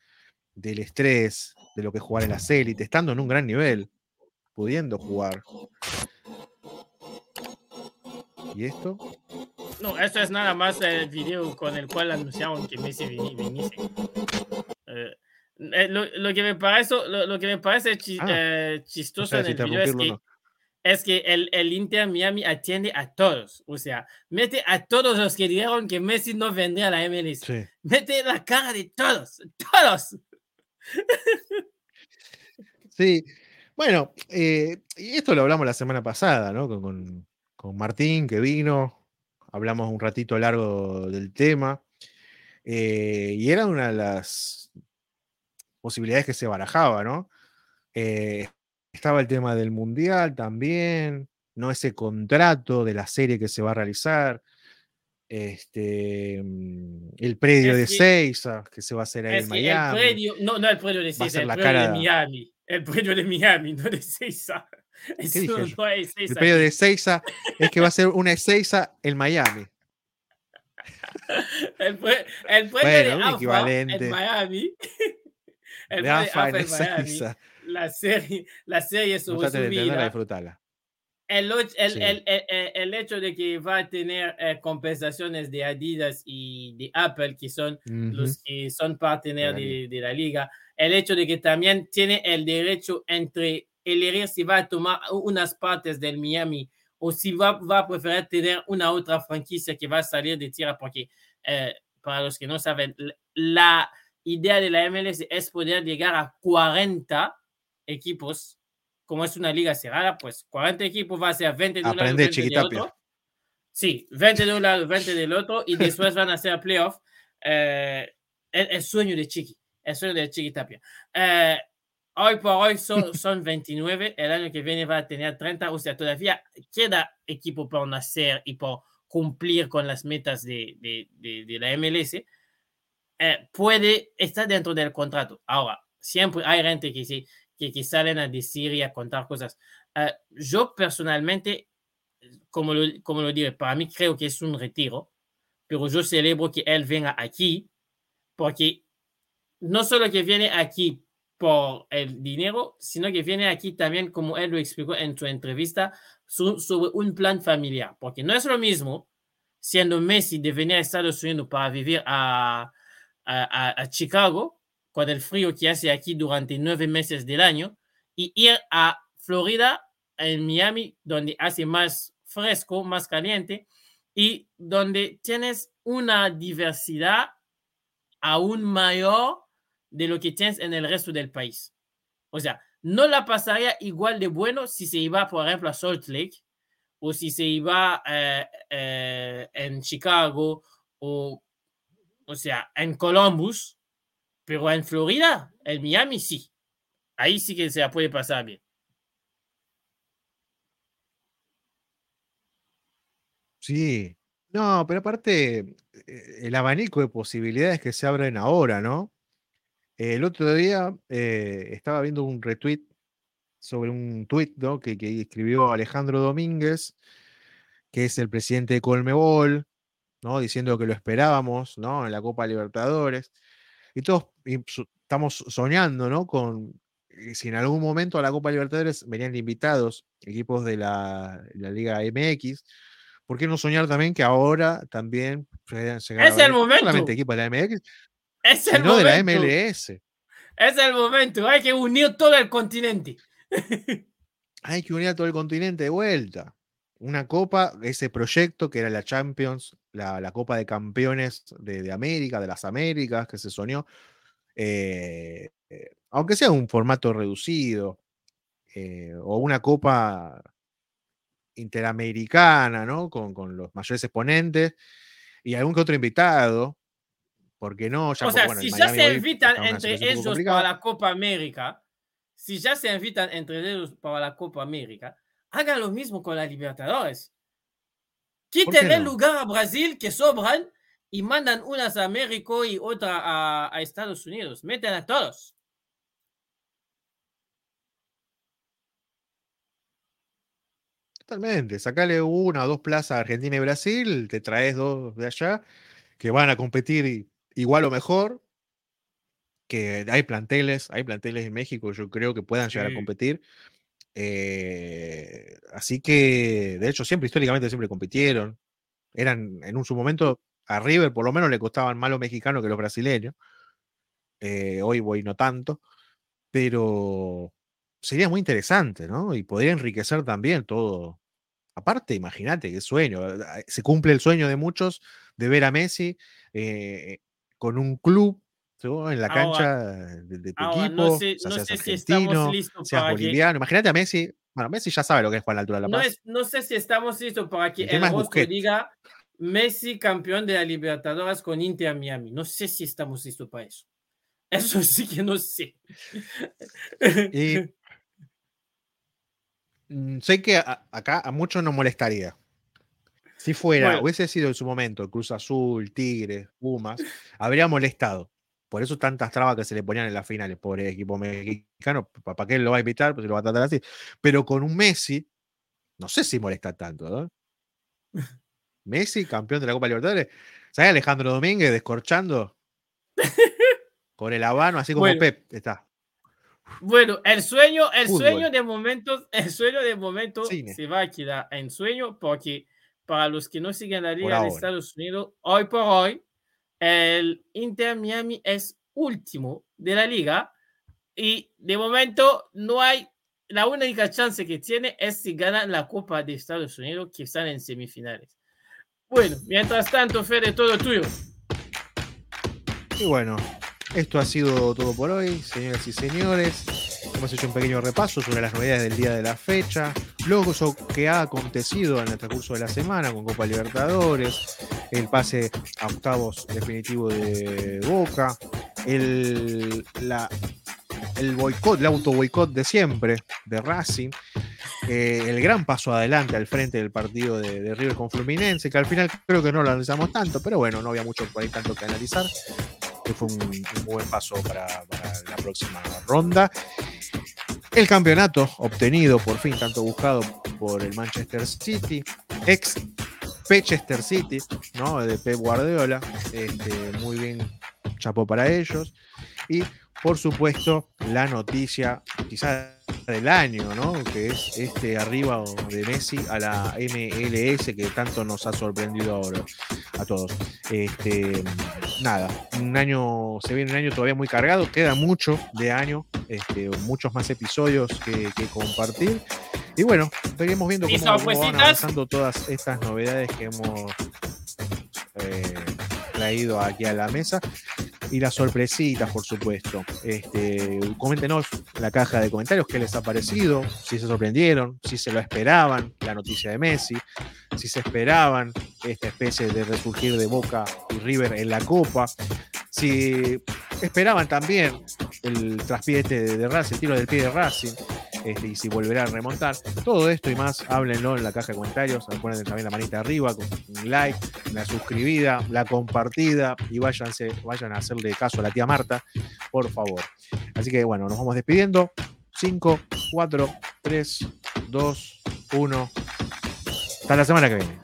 del estrés, de lo que es jugar en las élites, estando en un gran nivel, pudiendo jugar. ¿Y esto? No, esto es nada más el video con el cual anunciaron que Messi vini- viniese. Eh, eh, lo, lo que me parece, lo, lo que me parece chi- Ah, eh, chistoso sé en si el video es o que, no. es que el, el Inter Miami atiende a todos. O sea, mete a todos los que dijeron que Messi no vendría a la MLS. Sí. Mete la cara de todos, todos. Sí, bueno, eh, y esto lo hablamos la semana pasada, ¿no? Con, con- con Martín, que vino, hablamos un ratito largo del tema, eh, y era una de las posibilidades que se barajaba, ¿no? Eh, estaba el tema del Mundial también, ¿no? Ese contrato de la serie que se va a realizar, este, mm, el predio Es de Seiza, que se va a hacer ahí en el Miami. predio, no, no el predio de Va a César, ser el la predio de Miami. El predio de Miami, no de. Eso dije no, El aquí. de Seiza es que va a ser una Seiza en Miami. El, pre- el predio Bueno, de AFA equivalente. en Miami. El De AFA en Miami. La serie, la serie sobre su vida. disfrutarla. El, el, Sí. el, el, hecho de que va a tener eh, compensaciones de Adidas y de Apple, que son los que son partener De la de, de la liga, el hecho de que también tiene el derecho entre elegir si va a tomar unas partes del Miami o si va, va a preferir tener una otra franquicia que va a salir de tierra, porque eh, para los que no saben, la idea de la MLS es poder llegar a 40 equipos. Como es una liga cerrada, pues 40 equipos va a ser 20 de un lado, Aprende, 20 de otro. Sí, 20 de un lado, 20 del otro, y después van a hacer playoff. Eh, el, el sueño de Chiqui, el sueño de Chiqui Tapia. Eh, hoy por hoy son, son 29, el año que viene va a tener 30, o sea, todavía queda equipo por nacer y por cumplir con las metas de, de, de, de la MLS. Eh, puede estar dentro del contrato. Ahora, siempre hay gente que, sí, que, que salen a decir y a contar cosas. Eh, yo personalmente, como lo, como lo diré, para mí creo que es un retiro, pero yo celebro que él venga aquí, porque no solo que viene aquí por el dinero, sino que viene aquí también, como él lo explicó en su entrevista, su, sobre un plan familiar, porque no es lo mismo siendo Messi de venir a Estados Unidos para vivir a, a, a Chicago, con el frío que hace aquí durante nueve meses del año, y ir a Florida, en Miami, donde hace más fresco, más caliente, y donde tienes una diversidad aún mayor de lo que tienes en el resto del país. O sea, no la pasaría igual de bueno si se iba, por ejemplo, a Salt Lake o si se iba eh, eh, en Chicago o, o sea, en Columbus, pero en Florida, en Miami, sí. Ahí sí que se la puede pasar bien. Sí. No, pero aparte, eh, el abanico de posibilidades que se abren ahora, ¿no? El otro día eh, estaba viendo un retweet sobre un tweet ¿no? que, que escribió Alejandro Domínguez, que es el presidente de Colmebol, ¿no? diciendo que lo esperábamos ¿no? en la Copa Libertadores. Y todos y estamos soñando ¿no? con si en algún momento a la Copa Libertadores venían invitados equipos de la, la Liga MX. ¿Por qué no soñar también que ahora también a Es el no solamente momento. equipos de la MX, Es el sino de la momento. MLS? Es el momento. Hay que unir todo el continente. Hay que unir a todo el continente de vuelta. Una copa, ese proyecto que era la Champions, la, la Copa de Campeones de, de América, de las Américas, que se soñó, eh, eh, aunque sea un formato reducido, eh, o una copa interamericana, ¿no? Con, con los mayores exponentes y algún que otro invitado, ¿por qué no? Ya o sea, bueno, si ya se invitan entre ellos para la Copa América, si ya se invitan entre ellos para la Copa América, hagan lo mismo con la Libertadores. Quiten el no? lugar a Brasil que sobran y mandan unas a México y otra a, a Estados Unidos. Meten a todos. Totalmente, sacale una o dos plazas a Argentina y Brasil, te traes dos de allá que van a competir igual o mejor, que hay planteles, hay planteles en México, yo creo que puedan llegar a competir. Eh, así que, de hecho, siempre, históricamente, siempre compitieron. Eran, en un su momento, a River por lo menos le costaban más los mexicanos que los brasileños. eh, hoy voy no tanto, pero sería muy interesante, ¿no? Y podría enriquecer también todo. Aparte, imagínate qué sueño. Se cumple el sueño de muchos de ver a Messi eh, con un club en la Ahora- cancha de, de tu ahora, equipo, no sé- no sé si estamos listos para que- boliviano. Imagínate a Messi. Bueno, Messi ya sabe lo que es jugar a la altura de la No, paz. es- no sé si estamos listos para que El el, rostro Busquets. diga Messi campeón de la Libertadores con Inter Miami. No sé si estamos listos para eso. Eso sí que no sé. Y mm, sé que a- acá a muchos nos molestaría. Si fuera, Bueno. hubiese sido en su momento Cruz Azul, Tigres, Pumas, habría molestado. Por eso tantas trabas que se le ponían en las finales, pobre equipo mexicano, ¿para qué lo va a invitar? Pues se lo va a tratar así. Pero con un Messi, no sé si molesta tanto, ¿no? Messi, campeón de la Copa Libertadores. ¿Sabes Alejandro Domínguez descorchando? Con el habano, así como Bueno. Pep está. Bueno, el sueño, el sueño de momento, el sueño de momento se va a quedar en sueño porque para los que no siguen la liga de Estados Unidos, hoy por hoy, el Inter Miami es último de la liga y de momento no hay, la única chance que tiene es si ganan la Copa de Estados Unidos que están en semifinales. Bueno, mientras tanto, Fede, todo tuyo. Y bueno, esto ha sido todo por hoy, señoras y señores. Hemos hecho un pequeño repaso sobre las novedades del día de la fecha, eso que ha acontecido en el transcurso de la semana con Copa Libertadores, el pase a octavos definitivo de Boca, el, la, el boicot, el auto boicot de siempre de Racing, eh, el gran paso adelante al frente del partido de, River con Fluminense, que al final creo que no lo analizamos tanto, pero bueno, no había mucho por ahí tanto que analizar que fue un, buen paso para, la próxima ronda. El campeonato obtenido por fin, tanto buscado por el Manchester City, ex Manchester City, ¿no? De Pep Guardiola, este, muy bien, chapó para ellos. Y por supuesto, la noticia quizás del año, ¿no? Que es este arriba de Messi a la MLS que tanto nos ha sorprendido ahora a todos. Este, nada, un año, se viene un año todavía muy cargado, queda mucho de año, este, muchos más episodios que, compartir. Y bueno, seguimos viendo cómo, van avanzando todas estas novedades que hemos eh, traído aquí a la mesa y las sorpresitas, por supuesto. Este, coméntenos en la caja de comentarios qué les ha parecido, si se sorprendieron, si se lo esperaban, la noticia de Messi, si se esperaban esta especie de resurgir de Boca y River en la Copa, si esperaban también el traspié este de, Racing, el tiro del pie de Racing, y si volverá a remontar. Todo esto y más, háblenlo en la caja de comentarios. Ponen también la manita arriba un like, la suscribida, la compartida y váyanse, vayan a hacerle caso a la tía Marta, por favor. Así que bueno, nos vamos despidiendo. 5, 4, 3, 2, 1. Hasta la semana que viene.